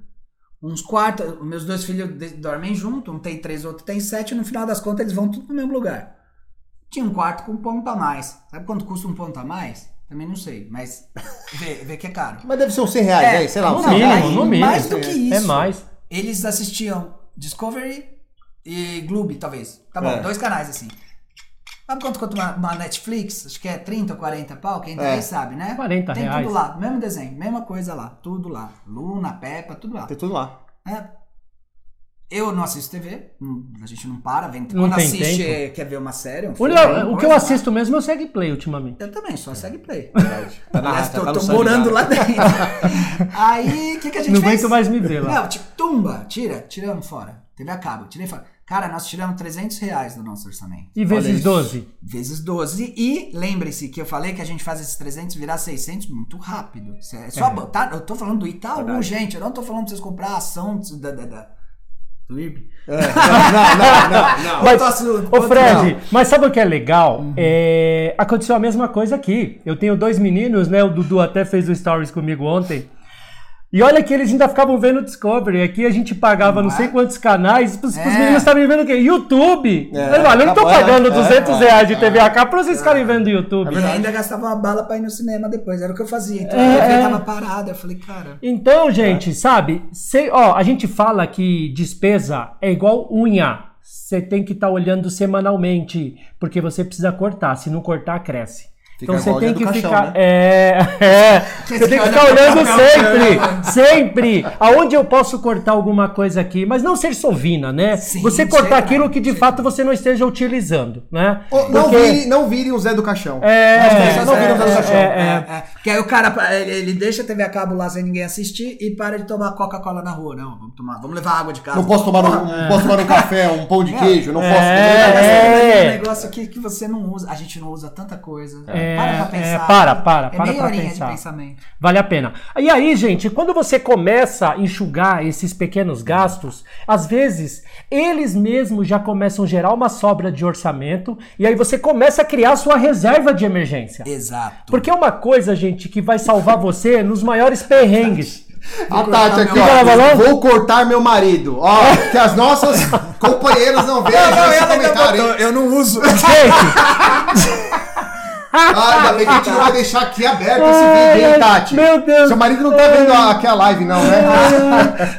Uns quartos, meus dois filhos dormem junto, um tem três, outro tem sete, e no final das contas eles vão tudo no mesmo lugar. Tinha um quarto com um ponto a mais. Sabe quanto custa um ponto a mais? Também não sei, mas vê, vê que é caro. Mas deve ser uns 100 reais, né? Sei lá. no não, 100 mínimo, reais. aí, no mínimo. Mais do que isso. É mais. Eles assistiam Discovery e Gloob, talvez. Tá bom, É. dois canais assim. Sabe quanto quanto uma, uma Netflix? Acho que é 30 ou 40 pau, quem É. é. sabe, né? 40 Tem reais. tudo lá, mesmo desenho, mesma coisa lá, tudo lá. Luna, Peppa, tudo lá. Tem tudo lá. É. Eu não assisto TV, não- a gente não para, vem. Não Quando tem assiste, tempo. é, quer ver uma série, um O, filme, o alguma que eu coisa, né? assisto mesmo é o Segue Play ultimamente. Eu também, só segue play. Tá na Aliás, tá tô, no tô morando lá dentro. Aí, o que, que a gente Não fez? aguento mais me ver lá. Não, tipo, tumba, tira, tiramos fora. TV a cabo, tirei fora. Cara, nós tiramos 300 reais do nosso orçamento. E vezes isso. 12. Vezes 12. E lembre-se que eu falei que a gente faz esses 300 virar 600 muito rápido. É só botar. Eu tô falando do Itaú, Verdade. gente. Eu não tô falando pra vocês comprar a ação da, da, da, do IRB. É, não, não, não, não. Mas, Posso- ô Fred, não. mas sabe o que é legal? Uhum. É, aconteceu a mesma coisa aqui. Eu tenho dois meninos, né? O Dudu até fez o stories comigo ontem. E olha que eles ainda ficavam vendo Discovery. Aqui a gente pagava não, Não sei é? quantos canais. Os, os É. meninos estavam vendo o quê? YouTube. É, olha, eu não tô acabou, pagando é, 200 é, reais de é. TV a cabo pra vocês ficarem vendo YouTube. E ainda gastava uma bala pra ir no cinema depois. Era o que eu fazia. Então É, é. tava parada. Eu falei, cara. Então, gente, sabe? Cê- ó, a gente fala que despesa é igual unha. Você tem que estar olhando semanalmente, porque você precisa cortar. Se não cortar, cresce. Fica então você igual tem dia do que caixão, ficar. né? É, é. Você tem que fica ficar olhando sempre, sempre. Aonde eu posso cortar alguma coisa aqui, mas não ser sovina, né? Sim, você cortar chega, aquilo que de chega. fato você não esteja utilizando, né? Não, Porque- vire, não vire o Zé do Caixão. É, Não, não vira o Zé do é, Caixão. é, é. É, é. Que aí o cara, ele, ele deixa a TV a cabo lá sem ninguém assistir e para de tomar Coca-Cola na rua. Não, vamos tomar, vamos levar água de casa. Não posso tomar um, não posso tomar um café, um pão de queijo, não posso É, é. um negócio aqui que você não usa. A gente não usa tanta coisa. É, para pra é, pensar. para, para, É para meia pra pensar. de pensamento. Vale a pena. E aí, gente, quando você começa a enxugar esses pequenos gastos, às vezes eles mesmos já começam a gerar uma sobra de orçamento e aí você começa a criar sua reserva de emergência. Exato. Porque é uma coisa, gente, que vai salvar você nos maiores perrengues. A Tati aqui, ó. Vou cortar meu marido. Ó, que as nossas companheiras não vejam esse comentário, eu não uso. Gente, Ah, ainda bem que a gente não vai deixar aqui aberto esse vídeo, hein, Tati? meu Deus. Seu marido não tá vendo a- aqui a live, não, né?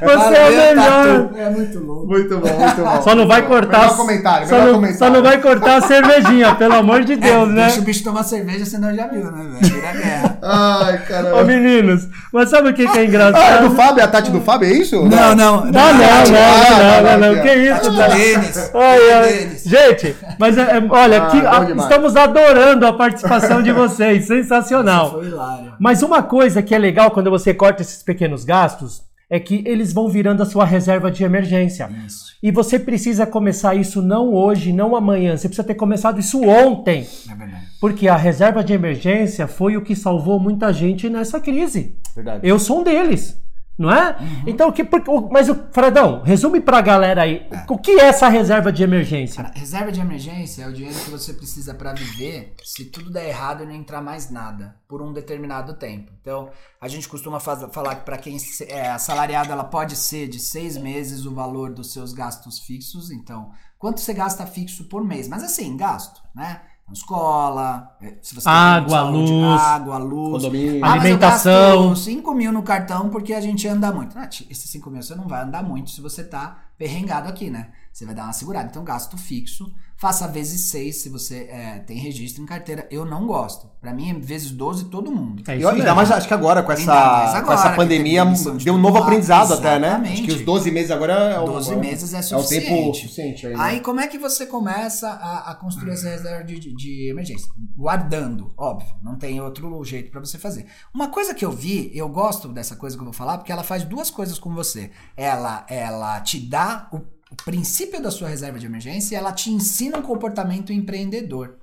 você é o melhor. É muito louco. Muito bom, muito bom. Só não vai cortar. Melhor comentário, só, melhor não, comentário. só não vai cortar a cervejinha, pelo amor de Deus, né? Deixa o bicho tomar cerveja, senão já viu, né, velho? Vira guerra. Ai, Ô, caramba. meninos, mas sabe o que, que é Ah, é engraçado? do Fábio? É a Tati do Fábio, é isso? Não, não. Não, não, não, não, não, não, que isso. Denis. Gente, mas é, é, olha, Ah, estamos adorando a participação de vocês, sensacional. Foi hilário. Mas uma coisa que é legal quando você corta esses pequenos gastos é que eles vão virando a sua reserva de emergência. Isso. E você precisa começar isso não hoje, não amanhã. Você precisa ter começado isso ontem. É verdade. Porque a reserva de emergência foi o que salvou muita gente nessa crise. Verdade. Eu sou um deles. Não é? Então, o que, por- o- mas, o Fredão, resume pra galera aí. O que é essa reserva de emergência? Cara, reserva de emergência é o dinheiro que você precisa pra viver se tudo der errado e não entrar mais nada por um determinado tempo. Então, a gente costuma faz- falar que para quem é assalariado, ela pode ser de seis meses o valor dos seus gastos fixos. Então, quanto você gasta fixo por mês? Mas assim, gasto, né? Escola, se você tem Água, luz, água, luz, condomínio. Ah, Alimentação. gasto 5 mil no cartão porque a gente anda muito. Ti- esses 5 mil você não vai andar muito se você tá perrengado aqui, né? Você vai dar uma segurada. Então, gasto fixo. Faça vezes 6 se você é, tem registro em carteira. Eu não gosto. Pra mim, é vezes 12 todo mundo. É E isso ainda mesmo. mais, acho que agora, com Ainda essa, agora, com essa pandemia, de deu um novo lá. aprendizado até, né? Exatamente. Acho que os 12 meses agora é o, 12 meses é é o suficiente. tempo suficiente. Aí, né? Aí, como é que você começa a, a construir essa reserva de, de- de emergência? Guardando, óbvio. Não tem outro jeito pra você fazer. Uma coisa que eu vi, eu gosto dessa coisa que eu vou falar, porque ela faz duas coisas com você. Ela, ela te dá o, princípio da sua reserva de emergência ela te ensina um comportamento empreendedor.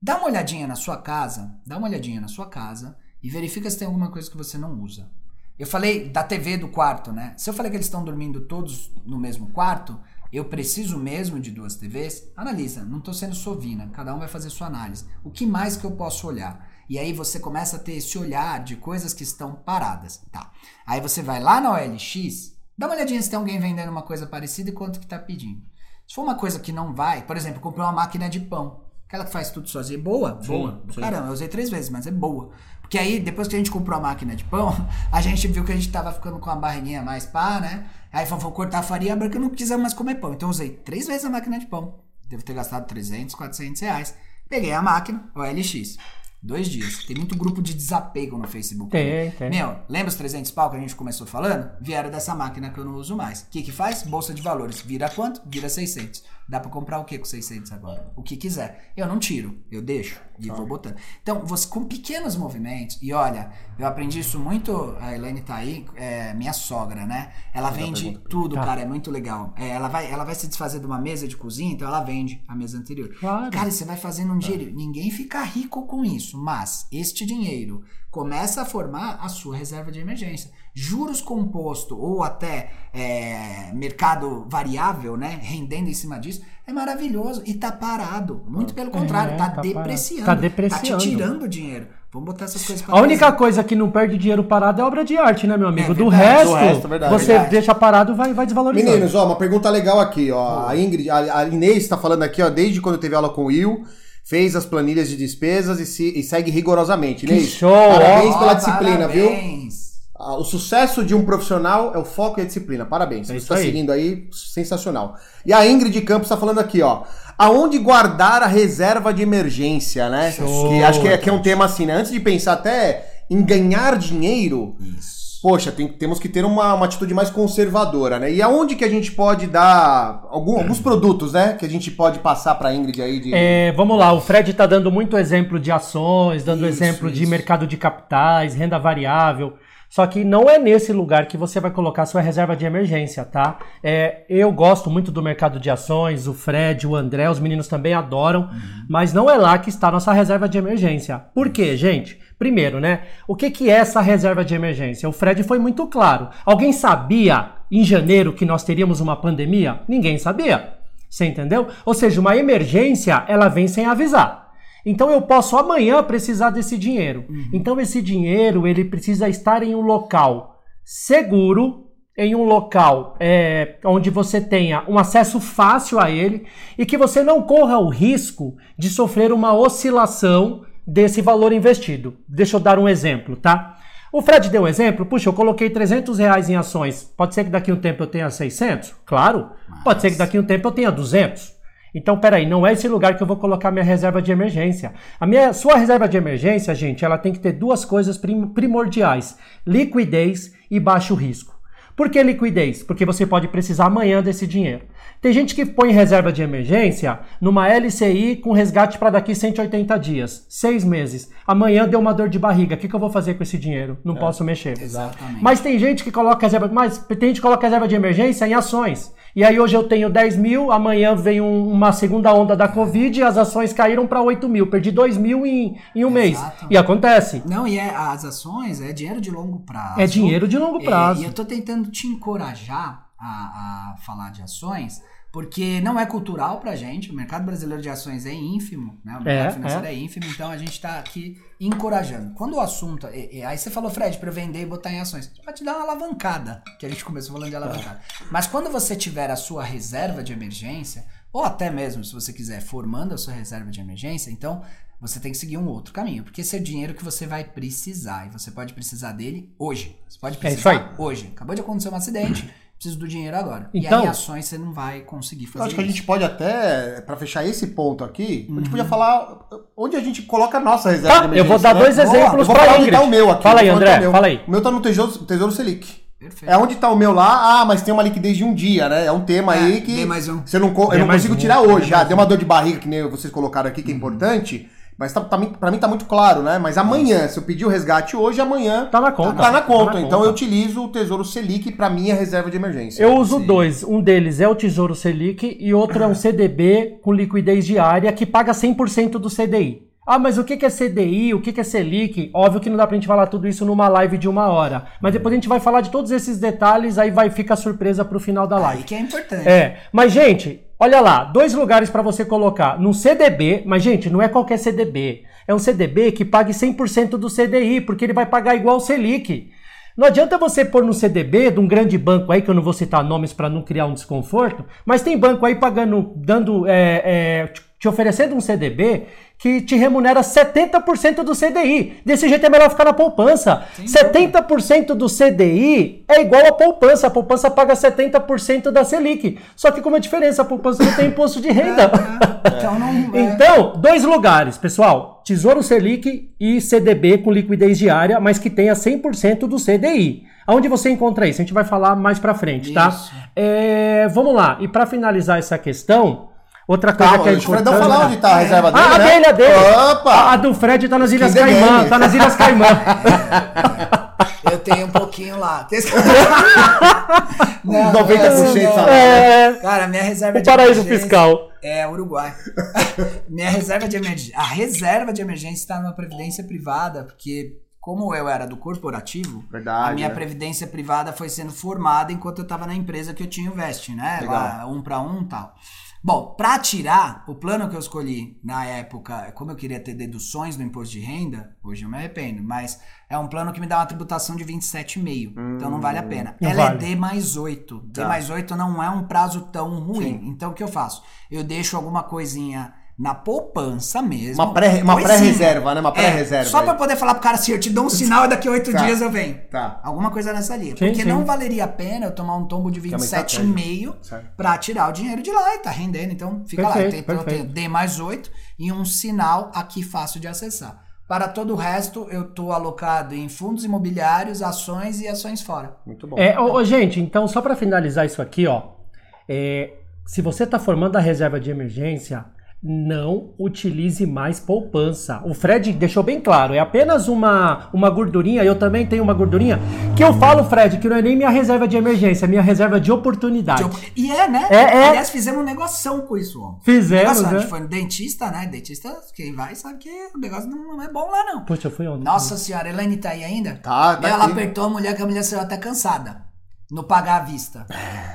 Dá uma olhadinha na sua casa, dá uma olhadinha na sua casa e verifica se tem alguma coisa que você não usa. Eu falei da TV do quarto, né? Se eu falei que eles estão dormindo todos no mesmo quarto, eu preciso mesmo de duas TVs? Analisa, não estou sendo sovina, cada um vai fazer sua análise. O que mais que eu posso olhar? E aí você começa a ter esse olhar de coisas que estão paradas. Tá. Aí você vai lá na OLX, dá uma olhadinha se tem alguém vendendo uma coisa parecida e quanto que tá pedindo. Se for uma coisa que não vai, por exemplo, comprei uma máquina de pão. Aquela que faz tudo sozinha, boa? Sim, boa. sim. Caramba, eu usei três vezes, mas é boa. Porque aí, depois que a gente comprou a máquina de pão, a gente viu que a gente tava ficando com a barriguinha mais pá, né? Aí falou, vou cortar a farinha branca, eu não quis mais comer pão. Então eu usei três vezes a máquina de pão. Devo ter gastado 300, 400 reais. Peguei a máquina, OLX. Dois dias. Tem muito grupo de desapego no Facebook. Tem, tem. Meu, lembra os 300 pau que a gente começou falando? Vieram dessa máquina que eu não uso mais. O que que faz? Bolsa de valores. Vira quanto? Vira 600. Dá pra comprar o que com 600 agora? O que quiser. Eu não tiro, eu deixo e vou botando. Então, você com pequenos movimentos, e olha, eu aprendi isso muito, a Elaine tá aí, é, minha sogra, né? Ela vende tudo, Tá. cara, é muito legal. É, ela, vai, ela vai se desfazer de uma mesa de cozinha, então ela vende a mesa anterior. Claro. Cara, você vai fazendo um dinheiro. Ninguém fica rico com isso, mas este dinheiro começa a formar a sua reserva de emergência. Juros composto ou até é, mercado variável, né? Rendendo em cima disso, é maravilhoso. E tá parado. Muito pelo contrário, É, tá, tá depreciando. Tá depreciando. Tá te tirando dinheiro. Vamos botar essas coisas pra A única trás. coisa que não perde dinheiro parado é obra de arte, né, meu amigo? É do, verdade. resto, Do resto, é verdade. você Verdade. deixa parado vai vai desvalorizando. Meninos, ó, uma pergunta legal aqui, ó. A Ingrid, a, a Inês tá falando aqui, ó, desde quando teve aula com o Will, fez as planilhas de despesas e, se- e segue rigorosamente. Que Inês, show, Parabéns Ó, pela disciplina, viu? parabéns. Ah, O sucesso de um profissional é o foco e a disciplina. Parabéns. É Você está seguindo aí, sensacional. E a Ingrid Campos está falando aqui, ó. Aonde guardar a reserva de emergência, né? Show. Que acho que é, que é um tema assim, né? Antes de pensar até em ganhar dinheiro, Isso. Poxa, tem- temos que ter uma, uma atitude mais conservadora, né? E aonde que a gente pode dar algum- alguns produtos, né? Que a gente pode passar para Ingrid aí de. É, vamos lá, o Fred está dando muito exemplo de ações, dando Isso, exemplo de isso. mercado de capitais, renda variável. Só que não é nesse lugar que você vai colocar sua reserva de emergência, tá? É, eu gosto muito do mercado de ações, o Fred, o André, os meninos também adoram, mas não é lá que está a nossa reserva de emergência. Por quê, gente? Primeiro, né? O que, que é essa reserva de emergência? O Fred foi muito claro. Alguém sabia em janeiro que nós teríamos uma pandemia? Ninguém sabia. Você entendeu? Ou seja, uma emergência, ela vem sem avisar. Então eu posso amanhã precisar desse dinheiro. Então esse dinheiro, ele precisa estar em um local seguro, em um local é, onde você tenha um acesso fácil a ele e que você não corra o risco de sofrer uma oscilação desse valor investido. Deixa eu dar um exemplo, tá? O Fred deu um exemplo, puxa, eu coloquei 300 reais em ações, pode ser que daqui a um tempo eu tenha 600? Claro. Pode ser que daqui a um tempo eu tenha 200. Então, peraí, não é esse lugar que eu vou colocar minha reserva de emergência. A minha, sua reserva de emergência, gente, ela tem que ter duas coisas prim- primordiais: liquidez e baixo risco. Por que liquidez? Porque você pode precisar amanhã desse dinheiro. Tem gente que põe reserva de emergência numa LCI com resgate para daqui 180 dias, seis meses. Amanhã deu uma dor de barriga. O que, que eu vou fazer com esse dinheiro? Não posso mexer. Exatamente. Mas tem gente que coloca reserva, mas tem gente que coloca reserva de emergência em ações. E aí hoje eu tenho 10 mil, amanhã vem um- uma segunda onda da Covid e as ações caíram para 8 mil. Perdi 2 mil em, em um mês. Exatamente. E acontece. Não, e é, as ações é dinheiro de longo prazo. É dinheiro de longo É, prazo. E eu tô tentando te encorajar a, a falar de ações, porque não é cultural pra gente. O mercado brasileiro de ações é ínfimo, né? O mercado É, financeiro é. ínfimo, então a gente tá aqui encorajando. Quando o assunto. e- e- aí você falou, Fred, pra eu vender e botar em ações. Pra te dar uma alavancada, que a gente começou falando de alavancada. Mas quando você tiver a sua reserva de emergência, ou até mesmo, se você quiser, formando a sua reserva de emergência, então você tem que seguir um outro caminho. Porque esse é o dinheiro que você vai precisar. E você pode precisar dele hoje. Você pode É precisar aí. hoje. Acabou de acontecer um acidente, preciso do dinheiro agora. Então- e aí ações você não vai conseguir Eu fazer acho que a isso. gente pode até, para fechar esse ponto aqui, a gente Uhum. podia falar onde a gente coloca a nossa reserva Tá, eu vou dar né? dois exemplos Eu falar onde Ingrid. tá o meu aqui. Fala aí, eu André, falar o meu. fala aí. O meu tá no Tesouro, tesouro Selic. Perfeito. É onde tá o meu lá, ah, mas tem uma liquidez de um dia, né? É um tema É, aí que um. você não, eu não mais consigo um, tirar hoje. Ah, deu uma dor de barriga, que nem vocês colocaram aqui, que é importante. Mas tá, tá, mim- pra mim tá muito claro, né? Mas amanhã, se eu pedir o resgate hoje, amanhã Tá na conta. tá na conta. Tá na então conta. eu utilizo o Tesouro Selic pra minha reserva de emergência. Eu uso Sim. dois. Um deles é o Tesouro Selic e outro é um CDB com liquidez diária que paga 100% do CDI. Ah, mas o que é CDI? O que é Selic? Óbvio que não dá pra gente falar tudo isso numa live de uma hora. Mas depois a gente vai falar de todos esses detalhes, aí vai ficar surpresa pro final da Aí live. que é importante. É, mas gente, olha lá, dois lugares para você colocar. Num CDB, mas gente, não é qualquer CDB. É um CDB que pague 100% do CDI, porque ele vai pagar igual o Selic. Não adianta você pôr no CDB de um grande banco aí, que eu não vou citar nomes para não criar um desconforto, mas tem banco aí pagando, dando, é, é, te- oferecendo um CDB que te remunera 70% do CDI. Desse jeito é melhor ficar na poupança. 70% do CDI é igual a poupança. A poupança paga 70% da Selic. Só que com uma diferença, a poupança não tem imposto de renda. Então não. é. Então, dois lugares, pessoal. Tesouro Selic e CDB com liquidez diária, mas que tenha 100% do CDI. Aonde você encontra isso? A gente vai falar mais pra frente, tá? Isso. É, vamos lá. E pra finalizar essa questão, outra coisa Calma, que é deixa o importante... Fredão falar onde tá a reserva dele, Ah, a né? dele, a dele. Opa! A, do Fred tá nas Ilhas Caimã. Tá nas Ilhas Caimã. Eu tenho um pouquinho lá. Não, 90% não, é, Cara, minha reserva o de paraíso emergência- fiscal. É, Uruguai. minha reserva de emergência. A reserva de emergência está numa previdência privada, porque como eu era do corporativo, Verdade, a minha né? previdência privada foi sendo formada enquanto eu estava na empresa que eu tinha o Vest, né? Legal. Lá, um para um e tal. Bom, para tirar, o plano que eu escolhi na época, como eu queria ter deduções do imposto de renda, hoje eu me arrependo, mas é um plano que me dá uma tributação de 27,5. então não vale a pena. Não Ela vale. é D mais 8. D Tá. mais 8 não é um prazo tão ruim. Sim. Então o que eu faço? Eu deixo alguma coisinha na poupança mesmo. Uma pré- uma coisinha. pré-reserva, né? Uma É, pré-reserva só aí. pra poder falar pro cara assim, eu te dou um sinal e daqui a oito Tá. dias eu venho. Tá. Alguma coisa nessa linha. Sim, Porque sim. não valeria a pena eu tomar um tombo de é uma estratégia. 27,5 Certo. pra tirar o dinheiro de lá e tá rendendo. Então fica lá. Perfeito, Eu tenho- Então eu tenho. D mais 8 e um sinal aqui fácil de acessar. Para todo o resto, eu tô alocado em fundos imobiliários, ações e ações fora. Muito bom. É, ô, ô, gente, então só para finalizar isso aqui, ó, é, se você está formando a reserva de emergência, não utilize mais poupança. O Fred deixou bem claro, é apenas uma, uma gordurinha, eu também tenho uma gordurinha, que eu falo, Fred, que não é nem minha reserva de emergência, é minha reserva de oportunidade. E é, né? É, é. Aliás, fizemos um negoção com isso, ó. Fizemos, Negócio, A né? gente foi no dentista, né? Dentista, quem vai sabe que o negócio não é bom lá, não. Poxa, eu fui ontem. Nossa senhora, Elaine tá aí ainda? Tá, tá Ela aqui. apertou a mulher que a mulher saiu até cansada. No pagar à vista.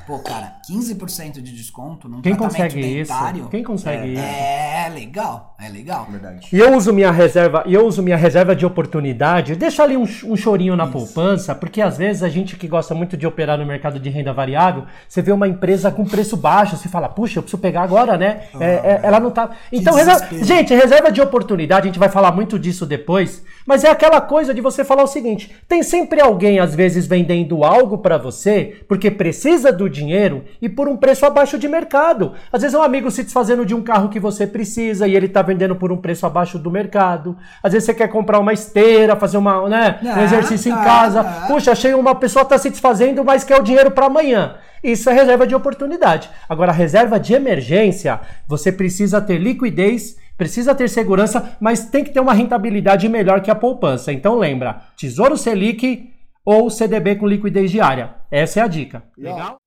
Pô, cara, 15% de desconto num Quem tratamento consegue isso? dentário. Quem consegue isso? É legal, é legal. Verdade. E eu uso minha reserva, e eu uso minha reserva de oportunidade, deixa ali um, um chorinho na poupança, porque às vezes a gente que gosta muito de operar no mercado de renda variável, você vê uma empresa com preço baixo, você fala, puxa, eu preciso pegar agora, né? É, é, ela não tá. Então, reserva- gente, reserva de oportunidade, a gente vai falar muito disso depois, mas é aquela coisa de você falar o seguinte: tem sempre alguém, às vezes, vendendo algo pra você, porque precisa do dinheiro e por um preço abaixo de mercado. Às vezes é um amigo se desfazendo de um carro que você precisa e ele tá vendendo por um preço abaixo do mercado. Às vezes você quer comprar uma esteira, fazer uma, né, um Ah, exercício em ah, casa. ah. Puxa, achei uma pessoa tá se desfazendo, mas quer o dinheiro para amanhã. Isso é reserva de oportunidade. Agora, reserva de emergência, você precisa ter liquidez, precisa ter segurança, mas tem que ter uma rentabilidade melhor que a poupança. Então lembra, Tesouro Selic ou CDB com liquidez diária. Essa é a dica. Legal?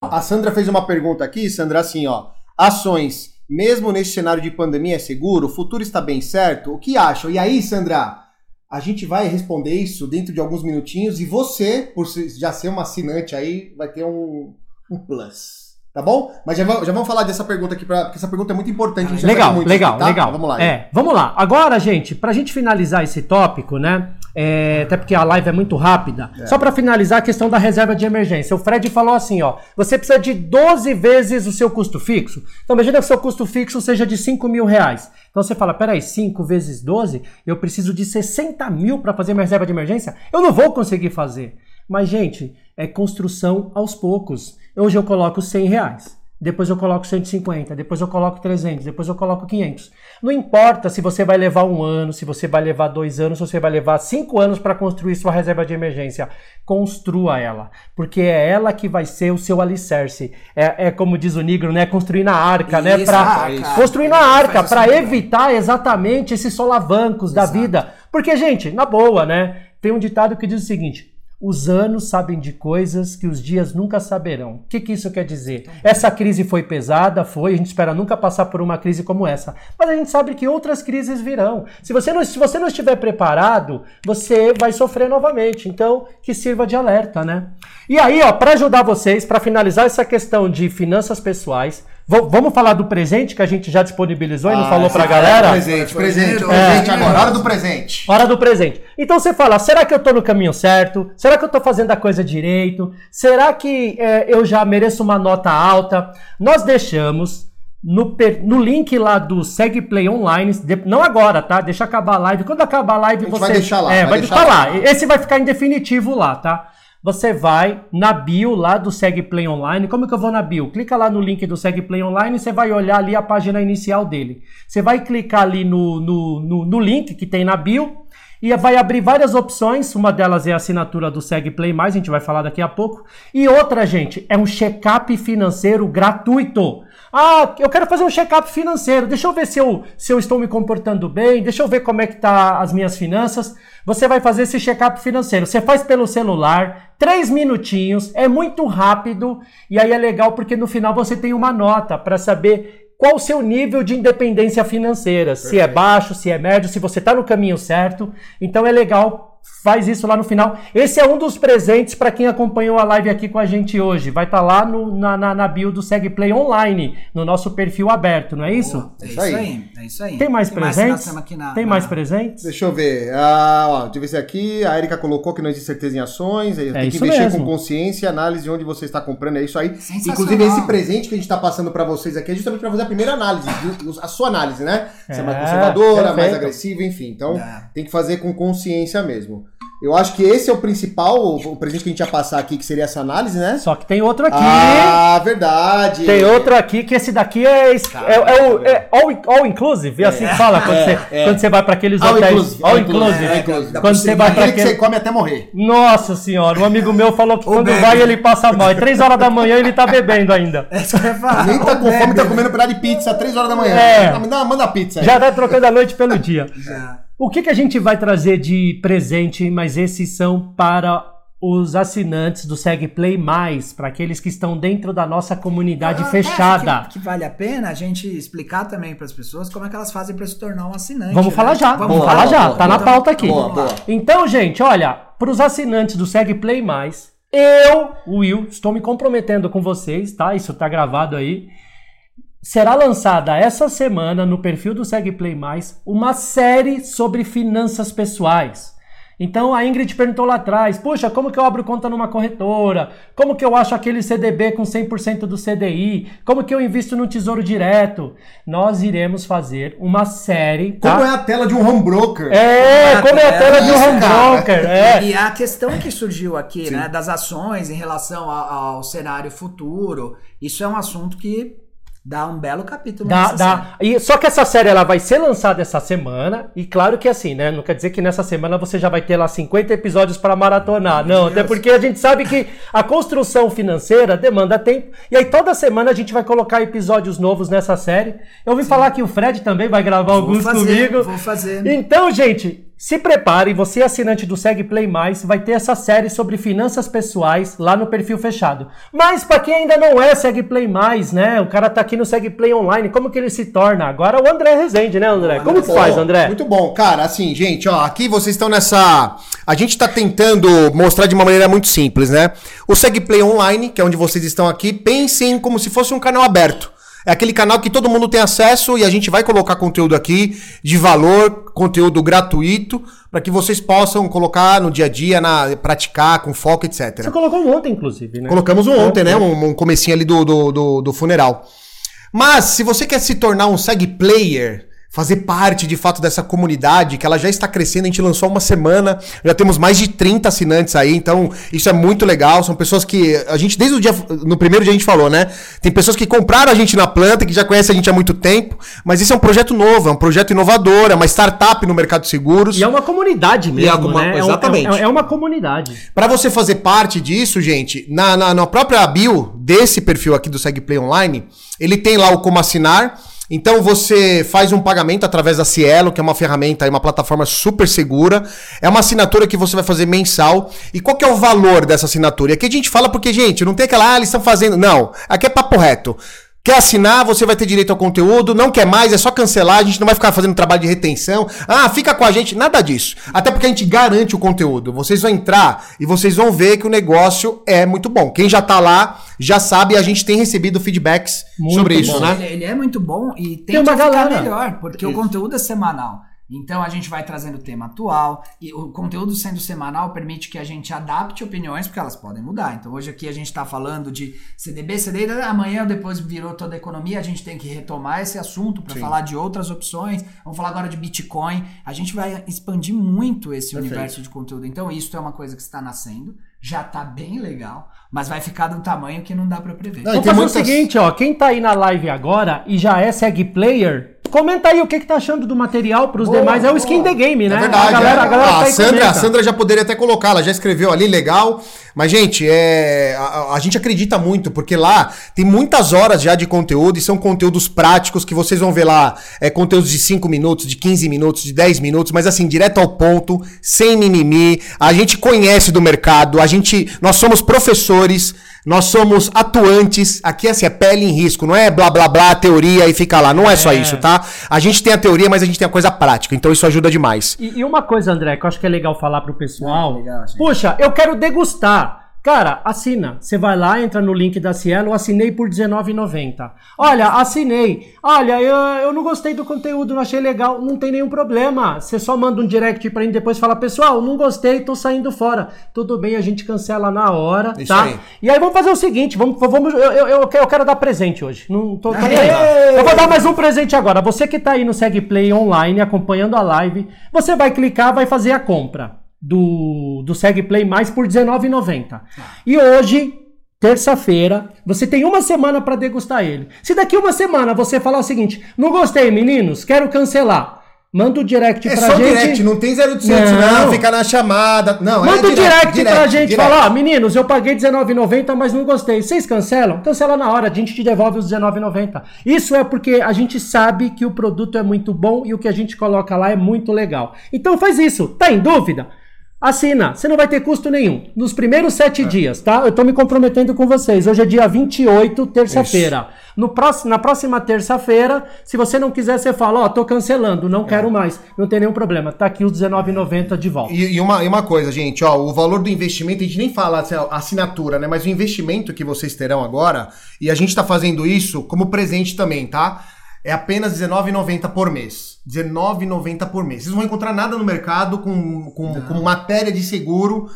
A Sandra fez uma pergunta aqui, Sandra, assim, ó. Ações, mesmo nesse cenário de pandemia, é seguro? O futuro está bem certo? O que acham? E aí, Sandra, a gente vai responder isso dentro de alguns minutinhos e você, por já ser uma assinante aí, vai ter um, um plus. Tá bom? Mas já, já vamos falar dessa pergunta aqui, pra, porque essa pergunta é muito importante. a gente já Legal, muito legal, aqui, tá? legal. Vamos lá. É, vamos lá. Agora, gente, pra gente finalizar esse tópico, né? é, até porque a live é muito rápida. Só pra finalizar a questão da reserva de emergência. O Fred falou assim, ó. Você precisa de 12 vezes o seu custo fixo. Então, imagina que o seu custo fixo seja de 5 mil reais. Então você fala, peraí, 5 vezes 12, eu preciso de 60 mil pra fazer minha reserva de emergência? Eu não vou conseguir fazer. Mas, gente, é construção aos poucos. Hoje eu coloco 100 reais. Depois eu coloco 150, depois eu coloco 300, depois eu coloco 500. Não importa se você vai levar um ano, se você vai levar dois anos, se você vai levar cinco anos para construir sua reserva de emergência. Construa ela, porque é ela que vai ser o seu alicerce. É, é como diz o Negro, né? Construir na arca, né? Isso, Pra, a arca. construir na arca, para assim, né? evitar exatamente esses solavancos da Exato. vida. Porque, gente, na boa, né? Tem um ditado que diz o seguinte: Os anos sabem de coisas que os dias nunca saberão. O que, que isso quer dizer? Essa crise foi pesada, foi, a gente espera nunca passar por uma crise como essa. Mas a gente sabe que outras crises virão. Se você não, se você não estiver preparado, você vai sofrer novamente. Então, que sirva de alerta, né? E aí, ó, para ajudar vocês, para finalizar essa questão de finanças pessoais, v- vamos falar do presente que a gente já disponibilizou e não Ah, falou pra é galera? Presente, presente, presente é. agora, hora do presente. Hora do presente. Então você fala, será que eu tô no caminho certo? Será que eu tô fazendo a coisa direito? Será que é, eu já mereço uma nota alta? Nós deixamos no, no link lá do Segue Play Online, de- não agora, tá? Deixa acabar a live. Quando acabar a live, A gente você. vai deixar lá, É, vai vai deixar deixar lá. lá. Esse vai ficar em definitivo lá, tá? Você vai na bio lá do Segue Play Online. Como que eu vou na bio? Clica lá no link do Segue Play Online e você vai olhar ali a página inicial dele. Você vai clicar ali no, no, no, no link que tem na bio e vai abrir várias opções. Uma delas é a assinatura do Segue Play Mais, a gente vai falar daqui a pouco. E outra, gente, é um check-up financeiro gratuito. Ah, eu quero fazer um check-up financeiro. Deixa eu ver se eu, se eu estou me comportando bem. Deixa eu ver como é que tá as minhas finanças. Você vai fazer esse check-up financeiro. Você faz pelo celular, três minutinhos, é muito rápido e aí é legal porque no final você tem uma nota para saber qual o seu nível de independência financeira. Se é baixo, se é médio, se você está no caminho certo. Então é legal. Faz isso lá no final. Esse é um dos presentes para quem acompanhou a live aqui com a gente hoje. Vai estar lá no- na, na, na bio do SegPlay Online, no nosso perfil aberto, não é isso? É Isso aí. É isso aí. Tem mais nós presentes? aqui na- Tem na- mais presentes? Deixa eu ver. Ah, ó, deixa eu ver se aqui. A Erika colocou que não existe certeza em ações. Tem que É investir mesmo. com consciência, análise de onde você está comprando. É isso aí. Inclusive, esse presente que a gente está passando para vocês aqui é justamente para fazer a primeira análise. A sua análise, né? Se é mais É, conservadora, mais perfeito. agressiva, enfim. Então, É. tem que fazer com consciência mesmo. Eu acho que esse é o principal, o, presente que a gente ia passar aqui, que seria essa análise, né? Só que tem outro aqui. Ah, verdade. Tem outro aqui que esse daqui é, é, é o é all, all inclusive, é assim que fala quando, É, você, é. quando você vai para aqueles All hotéis. inclusive, all inclusive. all inclusive. Quando você vai para Aquele que você come até morrer. Nossa senhora, um amigo meu falou que quando vai ele passa mal. É três horas da manhã ele tá bebendo ainda. É isso que eu ia falar. Nem tá com fome, tá comendo pedaço de pizza às 3 horas da manhã. É. Manda, manda a pizza aí. Já tá trocando a noite pelo dia. Já. O que, que a gente vai trazer de presente, mas esses são para os assinantes do SegPlay Mais, para aqueles que estão dentro da nossa comunidade Eu até fechada. Que, que vale a pena a gente explicar também para as pessoas como é que elas fazem para se tornar um assinante. Vamos né? falar já, vamos Boa, falar boa, já, boa. tá na pauta aqui. Então, gente, olha, para os assinantes do SegPlay Mais, eu, Will, estou me comprometendo com vocês, tá? Isso tá gravado aí. Será lançada essa semana no perfil do SegPlay Mais uma série sobre finanças pessoais. Então a Ingrid perguntou lá atrás: puxa, como que eu abro conta numa corretora? Como que eu acho aquele CDB com 100% do CDI? Como que eu invisto no tesouro direto? Nós iremos fazer uma série. Tá? Como é a tela de um home broker? É, como é a tela de um home cara. broker. É. E a questão que surgiu aqui, né, das ações em relação ao, ao cenário futuro, isso é um assunto que dá um belo capítulo Dá, nessa série. dá. E, só que essa série ela vai ser lançada essa semana. E claro que assim, né? Não quer dizer que nessa semana você já vai ter lá 50 episódios para maratonar. Não, até porque a gente sabe que a construção financeira demanda tempo. E aí toda semana a gente vai colocar episódios novos nessa série. Eu ouvi falar que o Fred também vai gravar Vou alguns fazer, comigo. vou fazer. Então, gente, se prepare, você assinante do Segue Play Mais, vai ter essa série sobre finanças pessoais lá no perfil fechado. Mas para quem ainda não é Segue Play Mais, né? O cara tá aqui no Segue Play Online, como que ele se torna? Agora o André Rezende, né, André? Como que faz, André? Muito bom. Cara, assim, gente, ó, aqui vocês estão nessa. A gente tá tentando mostrar de uma maneira muito simples, né? O SegPlay Online, que é onde vocês estão aqui, pensem como se fosse um canal aberto. É aquele canal que todo mundo tem acesso e a gente vai colocar conteúdo aqui de valor, conteúdo gratuito, para que vocês possam colocar no dia a dia, na, praticar com foco, etc. Você colocou um ontem, inclusive, né? Colocamos um ontem, né? Um, um comecinho ali do, do, do, do funeral. Mas, se você quer se tornar um SEG player, fazer parte de fato dessa comunidade, que ela já está crescendo, a gente lançou há uma semana, já temos mais de 30 assinantes aí, então isso é muito legal. São pessoas que a gente, desde o dia, no primeiro dia a gente falou, né? Tem pessoas que compraram a gente na planta, que já conhecem a gente há muito tempo, mas isso é um projeto novo, é um projeto inovador, é uma startup no mercado de seguros. E é uma comunidade mesmo, E é uma- né? É um- exatamente. É, é uma comunidade. Para você fazer parte disso, gente, na, na, na própria bio desse perfil aqui do SegPlay Online, ele tem lá o como assinar Então você faz um pagamento através da Cielo, que é uma ferramenta, uma plataforma super segura. É uma assinatura que você vai fazer mensal. E qual que é o valor dessa assinatura? E aqui a gente fala porque, gente, não tem aquela, ah, eles estão fazendo. Não, aqui é papo reto. Quer assinar, você vai ter direito ao conteúdo. Não quer mais, é só cancelar. A gente não vai ficar fazendo trabalho de retenção. Ah, fica com a gente. Nada disso. Até porque a gente garante o conteúdo. Vocês vão entrar e vocês vão ver que o negócio é muito bom. Quem já tá lá já sabe e a gente tem recebido feedbacks Muito sobre bom. isso, né? Ele, ele é muito bom e tem, Tem uma que ficar galera. melhor, porque o conteúdo é semanal. Então a gente vai trazendo o tema atual e o conteúdo sendo semanal permite que a gente adapte opiniões, porque elas podem mudar. Então hoje aqui a gente está falando de CDB, CDI, amanhã depois virou toda a economia, a gente tem que retomar esse assunto para falar de outras opções. Vamos falar agora de Bitcoin. A gente vai expandir muito esse Perfeito. universo de conteúdo. Então isso é uma coisa que está nascendo, já tá bem legal, mas vai ficar do tamanho que não dá para prever. Não, Vamos fazer muitas- o seguinte, ó. Quem tá aí na live agora e já é segue player, comenta aí o que, que tá achando do material pros Boa, demais. É o skin the game, né? É verdade. a galera, é. a galera Ah, tá a, Sandra, a Sandra já poderia até colocar, ela já escreveu ali, legal. Mas, gente, é, a, a gente acredita muito, porque lá tem muitas horas já de conteúdo e são conteúdos práticos que vocês vão ver lá. É, conteúdos de 5 minutos, de 15 minutos, de 10 minutos, mas assim, direto ao ponto, sem mimimi. A gente conhece do mercado, a gente. Nós somos professores. Nós somos atuantes, aqui assim, é pele em risco, não é blá blá blá, teoria e fica lá, não é só É. isso, tá? A gente tem a teoria, mas a gente tem a coisa prática, então isso ajuda demais. E, e uma coisa, André, que eu acho que é legal falar pro pessoal. Ah, legal. Puxa, eu quero degustar. Cara, assina. Você vai lá, entra no link da Cielo, assinei por R$19,90. Olha, assinei. Olha, eu, eu não gostei do conteúdo, não achei legal. Não tem nenhum problema. Você só manda um direct pra mim depois e fala, pessoal, não gostei, tô saindo fora. Tudo bem, a gente cancela na hora, Isso tá? aí. E aí vamos fazer o seguinte, vamos, vamos eu, eu, eu quero- dar presente hoje. Não tô, tô. Eu vou dar mais um presente agora. Você que tá aí no SegPlay online, acompanhando a live, você vai clicar, vai fazer a compra do, do SegPlay mais por R$19,90. E hoje, terça-feira, você tem uma semana para degustar ele. Se daqui uma semana você falar o seguinte, não gostei, meninos, quero cancelar. Manda o direct É pra só gente. direct, não tem 0800 não, Não. fica na chamada. Não, Manda é o direct, pra gente direct. falar, ó, meninos, eu paguei R$19,90, mas não gostei. Vocês cancelam? Cancela na hora, a gente te devolve os R$19,90. Isso é porque a gente sabe que o produto é muito bom e o que a gente coloca lá é muito legal. Então faz isso. Tá em dúvida? Assina, você não vai ter custo nenhum. Nos primeiros sete É. dias, tá? Eu tô me comprometendo com vocês. Hoje é dia 28, terça-feira. No próximo, na próxima terça-feira, se você não quiser, você fala, ó, tô cancelando, não quero mais. Não tem nenhum problema. Tá aqui os R$19,90 de volta. E, e uma, e uma coisa, gente, ó, o valor do investimento, a gente nem fala assim, assinatura, né? Mas o investimento que vocês terão agora, e a gente tá fazendo isso como presente também, tá? É apenas R$19,90 por mês. R$19,90 por mês. Vocês não vão encontrar nada no mercado com, com, com matéria de seguro,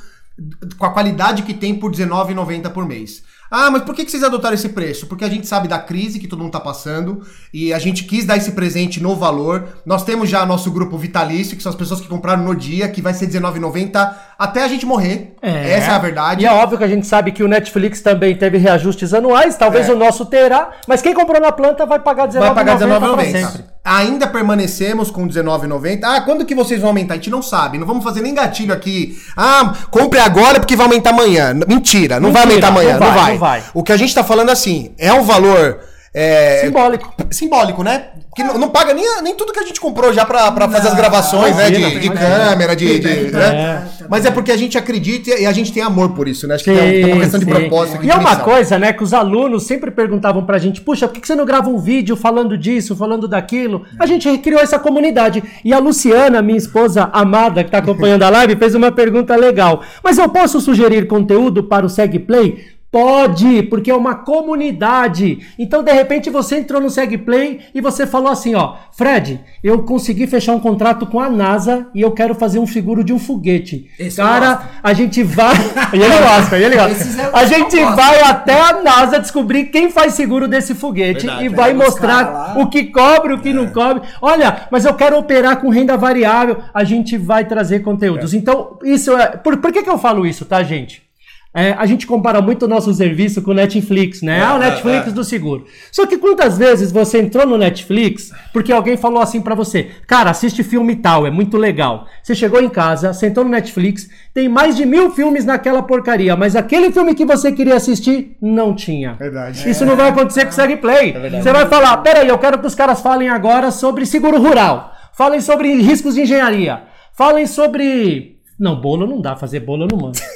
com a qualidade que tem por R$19,90 por mês. Ah, mas por que vocês adotaram esse preço? Porque a gente sabe da crise que todo mundo tá passando e a gente quis dar esse presente no valor. Nós temos já nosso grupo vitalício, que são as pessoas que compraram no dia, que vai ser R$19,90 até a gente morrer. Essa é a verdade. E é óbvio que a gente sabe que o Netflix também teve reajustes anuais, talvez É. o nosso terá, mas quem comprou na planta vai pagar R$19,90 Vai pagar pra R$19,90. sempre. Ainda permanecemos com R$19,90. Ah, quando que vocês vão aumentar? A gente não sabe. Não vamos fazer nem gatilho aqui. Ah, compre agora porque vai aumentar amanhã. Mentira, não vai Mentira, aumentar amanhã. não Não vai, vai, não vai. O que a gente tá falando assim, é um valor. É, Simbólico. simbólico, né? Que não, não paga nem, nem tudo que a gente comprou já pra, pra fazer as gravações, né? imagina, De, de câmera, de. de- né? É. Mas é porque a gente acredita e a gente tem amor por isso, né? Acho que Sim, tem, tem uma questão de sim. propósito aqui. E de é uma coisa, né, que os alunos sempre perguntavam pra gente, puxa, por que que você não grava um vídeo falando disso, falando daquilo? A gente criou essa comunidade. E a Luciana, minha esposa amada, que tá acompanhando a live, fez uma pergunta legal. Mas eu posso sugerir conteúdo para o SegPlay? Pode, porque é uma comunidade. Então, de repente, você entrou no SegPlay e você falou assim, ó, Fred, eu consegui fechar um contrato com a NASA e eu quero fazer um seguro de um foguete. Esse eu Cara, a gente vai. e ele gosta, e ele gosta. eu- A eu gente vai até a NASA descobrir quem faz seguro desse foguete Verdade, e é. vai mostrar o que cobre, o que não cobre. Olha, mas eu quero operar com renda variável. A gente vai trazer conteúdos. Então, isso é. Por, por que, que eu falo isso, tá, gente? É, a gente compara muito o nosso serviço com o Netflix, né? É, ah, o é, Netflix é. do seguro. Só que quantas vezes você entrou no Netflix porque alguém falou assim pra você, cara, assiste filme tal, é muito legal. Você chegou em casa, sentou no Netflix, tem mais de mil filmes naquela porcaria, mas aquele filme que você queria assistir não tinha. Verdade. Isso não vai acontecer com o SegPlay. Você vai falar, peraí, eu quero que os caras falem agora sobre seguro rural. Falem sobre riscos de engenharia. Falem sobre... Não, bolo não dá, fazer bolo eu não mando.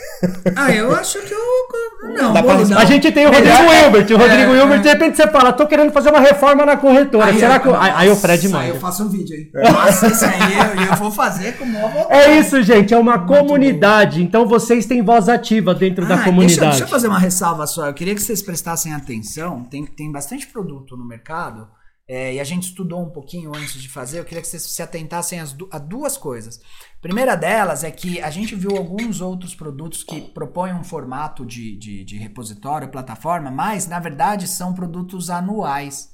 Ah, eu acho que eu. Não, Dá pra bolo não. A gente tem o Rodrigo Hilbert. O Rodrigo É, Hilbert, é. de repente você fala, tô querendo fazer uma reforma na corretora. Será que. eu- Aí, aí o Fred manda. eu faço um vídeo aí. Nossa, isso aí eu, eu vou fazer com o maior vontade. É isso, gente. É uma comunidade. Então vocês têm voz ativa dentro da Ah, comunidade. Deixa, deixa eu fazer uma ressalva só. Eu queria que vocês prestassem atenção. Tem, tem bastante produto no mercado. É, e a gente estudou um pouquinho antes de fazer. Eu queria que vocês se atentassem du- a duas coisas. Primeira delas é que a gente viu alguns outros produtos que propõem um formato de, de, de repositório, plataforma, mas na verdade são produtos anuais.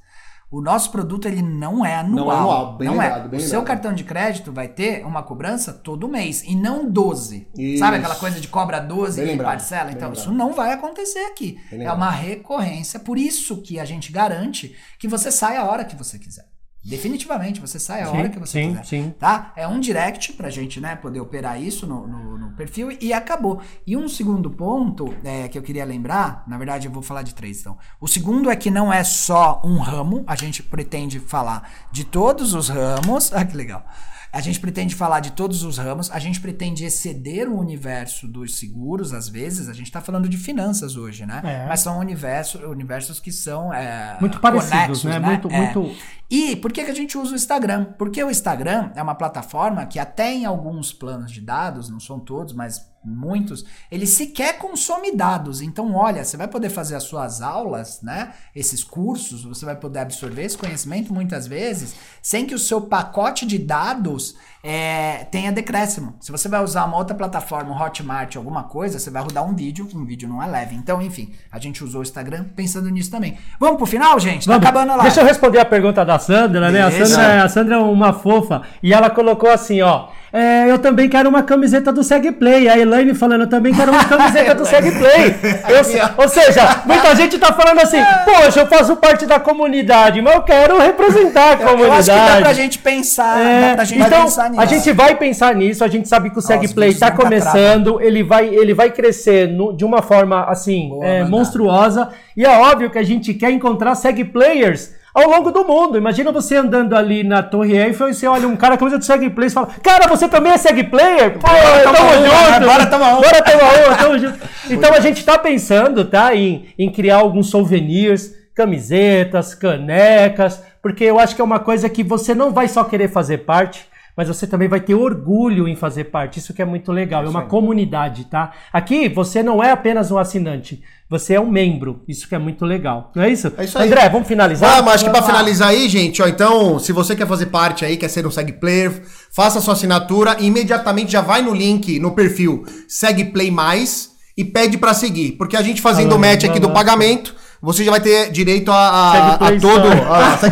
O nosso produto ele não é anual. Não é anual, bem Não é. bem o seu cartão de crédito vai ter uma cobrança todo mês e não 12. Isso. Sabe aquela coisa de cobra 12 Bem e lembrado, parcela? Então, isso não vai acontecer aqui. Bem É lembrado. uma recorrência. Por isso que a gente garante que você sai a hora que você quiser. Definitivamente, você sai a hora Sim, que você sim, quiser. sim. Tá? É um direct pra gente, né, poder operar isso no- no perfil e acabou. E um segundo ponto é, que eu queria lembrar, na verdade eu vou falar de três então. O segundo é que não é só um ramo, a gente pretende falar de todos os ramos. Ah, que legal. A gente pretende falar de todos os ramos, a gente pretende exceder o universo dos seguros, às vezes. A gente tá falando de finanças hoje, né? É. Mas são universo, universos que são é, Muito parecidos, conexos, né? Muito, É. muito. E por que, que a gente usa o Instagram? Porque o Instagram é uma plataforma que até em alguns planos de dados, não são todos, mas muitos, ele sequer consome dados. Então, olha, você vai poder fazer as suas aulas, né? Esses cursos, você vai poder absorver esse conhecimento muitas vezes, sem que o seu pacote de dados é, tenha decréscimo. Se você vai usar uma outra plataforma, um Hotmart, alguma coisa, você vai rodar um vídeo, um vídeo não é leve. Então, enfim, a gente usou o Instagram pensando nisso também. Vamos pro final, gente? Tá Vamos. acabando live. Deixa eu responder a pergunta da Sandra, né? A. Sandra, é- a Sandra é uma fofa e ela colocou assim, ó. É, eu também quero uma camiseta do SegPlay. A Elaine falando, eu também quero uma camiseta do SegPlay. Eu- Ou seja, muita gente tá falando assim, poxa, eu faço parte da comunidade, mas eu quero representar a Eu comunidade. acho que dá pra gente pensar, É, pra gente então, pensar nisso. a gente vai pensar nisso, a gente sabe que o SegPlay está nunca começando, ele vai, ele vai crescer no- de uma forma assim, Boa, é, monstruosa, e é óbvio que a gente quer encontrar SegPlayers ao longo do mundo. Imagina você andando ali na Torre Eiffel e você olha um cara com camisa do SegPlay e fala, cara, você também é SegPlayer? Pô, tamo tomar uma, junto! Bora tomar uma. Bora uma, tamo junto. Então a gente tá pensando, tá, em, em criar alguns souvenirs, camisetas, canecas, porque eu acho que é uma coisa que você não vai só querer fazer parte, mas você também vai ter orgulho em fazer parte. Isso que é muito legal, é uma comunidade, tá? Aqui você não é apenas um assinante, você é um membro. Isso que é muito legal. Não é isso? É isso aí. André, vamos finalizar? Vamos, acho que lá. finalizar aí, gente, ó, então, se você quer fazer parte aí, quer ser um Seg Player, faça sua assinatura e imediatamente já vai no link, no perfil Seg Play Mais e pede pra seguir, porque a gente fazendo o match aqui do pagamento, você já vai ter direito a, a, a Play todo. Store.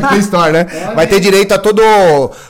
a Play Store, né? Vai ter direito a todo,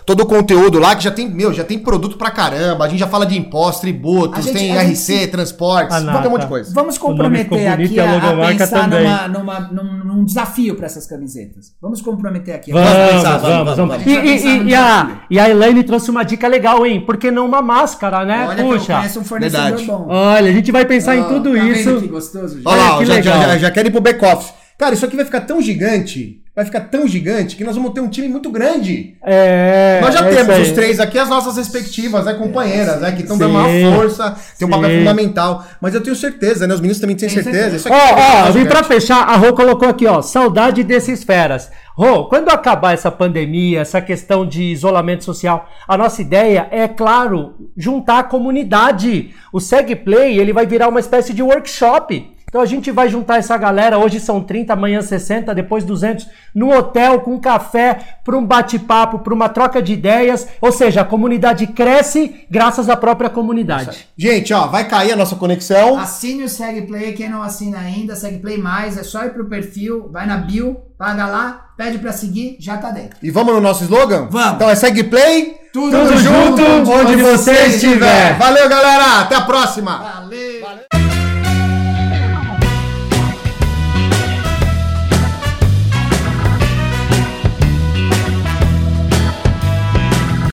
todo o conteúdo lá, que já tem, meu, já tem produto pra caramba. A gente já fala de impostos, tributos, gente- tem gente RC, se- transportes, Ah, tem um monte nada. de coisa. Vamos comprometer aqui a a, pensar numa, numa, num, num desafio para essas camisetas. Vamos comprometer aqui. Vamos, pensar, vamos, vamos, vamos. E, gente pensar e- e a, e a Elaine trouxe uma dica legal, hein? Por que não uma máscara, né? Olha que eu Puxa. um fornecedor Verdade. bom. Olha, a gente vai pensar em Ó, tudo tá vendo isso. que gostoso, gente? Olha lá, que já, já, legal. já, já quero ir pro back-off. Cara, isso aqui vai ficar tão gigante, vai ficar tão gigante, que nós vamos ter um time muito grande. É, nós já é temos os três aqui, as nossas respectivas, né, companheiras, né, que estão dando uma força, tem um papel Sim. fundamental. Mas eu tenho certeza, né, os meninos também têm certeza. Ó, vai ó, ficar vim pra fechar, a Rô colocou aqui, ó, saudade desses feras. Rô, quando acabar essa pandemia, essa questão de isolamento social, a nossa ideia é, claro, juntar a comunidade. O SegPlay, ele vai virar uma espécie de workshop. Então a gente vai juntar essa galera, hoje são 30, amanhã 60, depois 200, no hotel com café, para um bate-papo, para uma troca de ideias. Ou seja, a comunidade cresce graças à própria comunidade. Gente, ó, vai cair a nossa conexão. Assine o SegPlay, quem não assina ainda, SegPlay Mais, é só ir pro perfil, vai na bio, paga lá, pede pra seguir, já tá dentro. E vamos no nosso slogan? Vamos. Então é segue play, Tudo tudo junto, junto, onde onde você estiver. estiver. Valeu, galera, até a próxima. Valeu.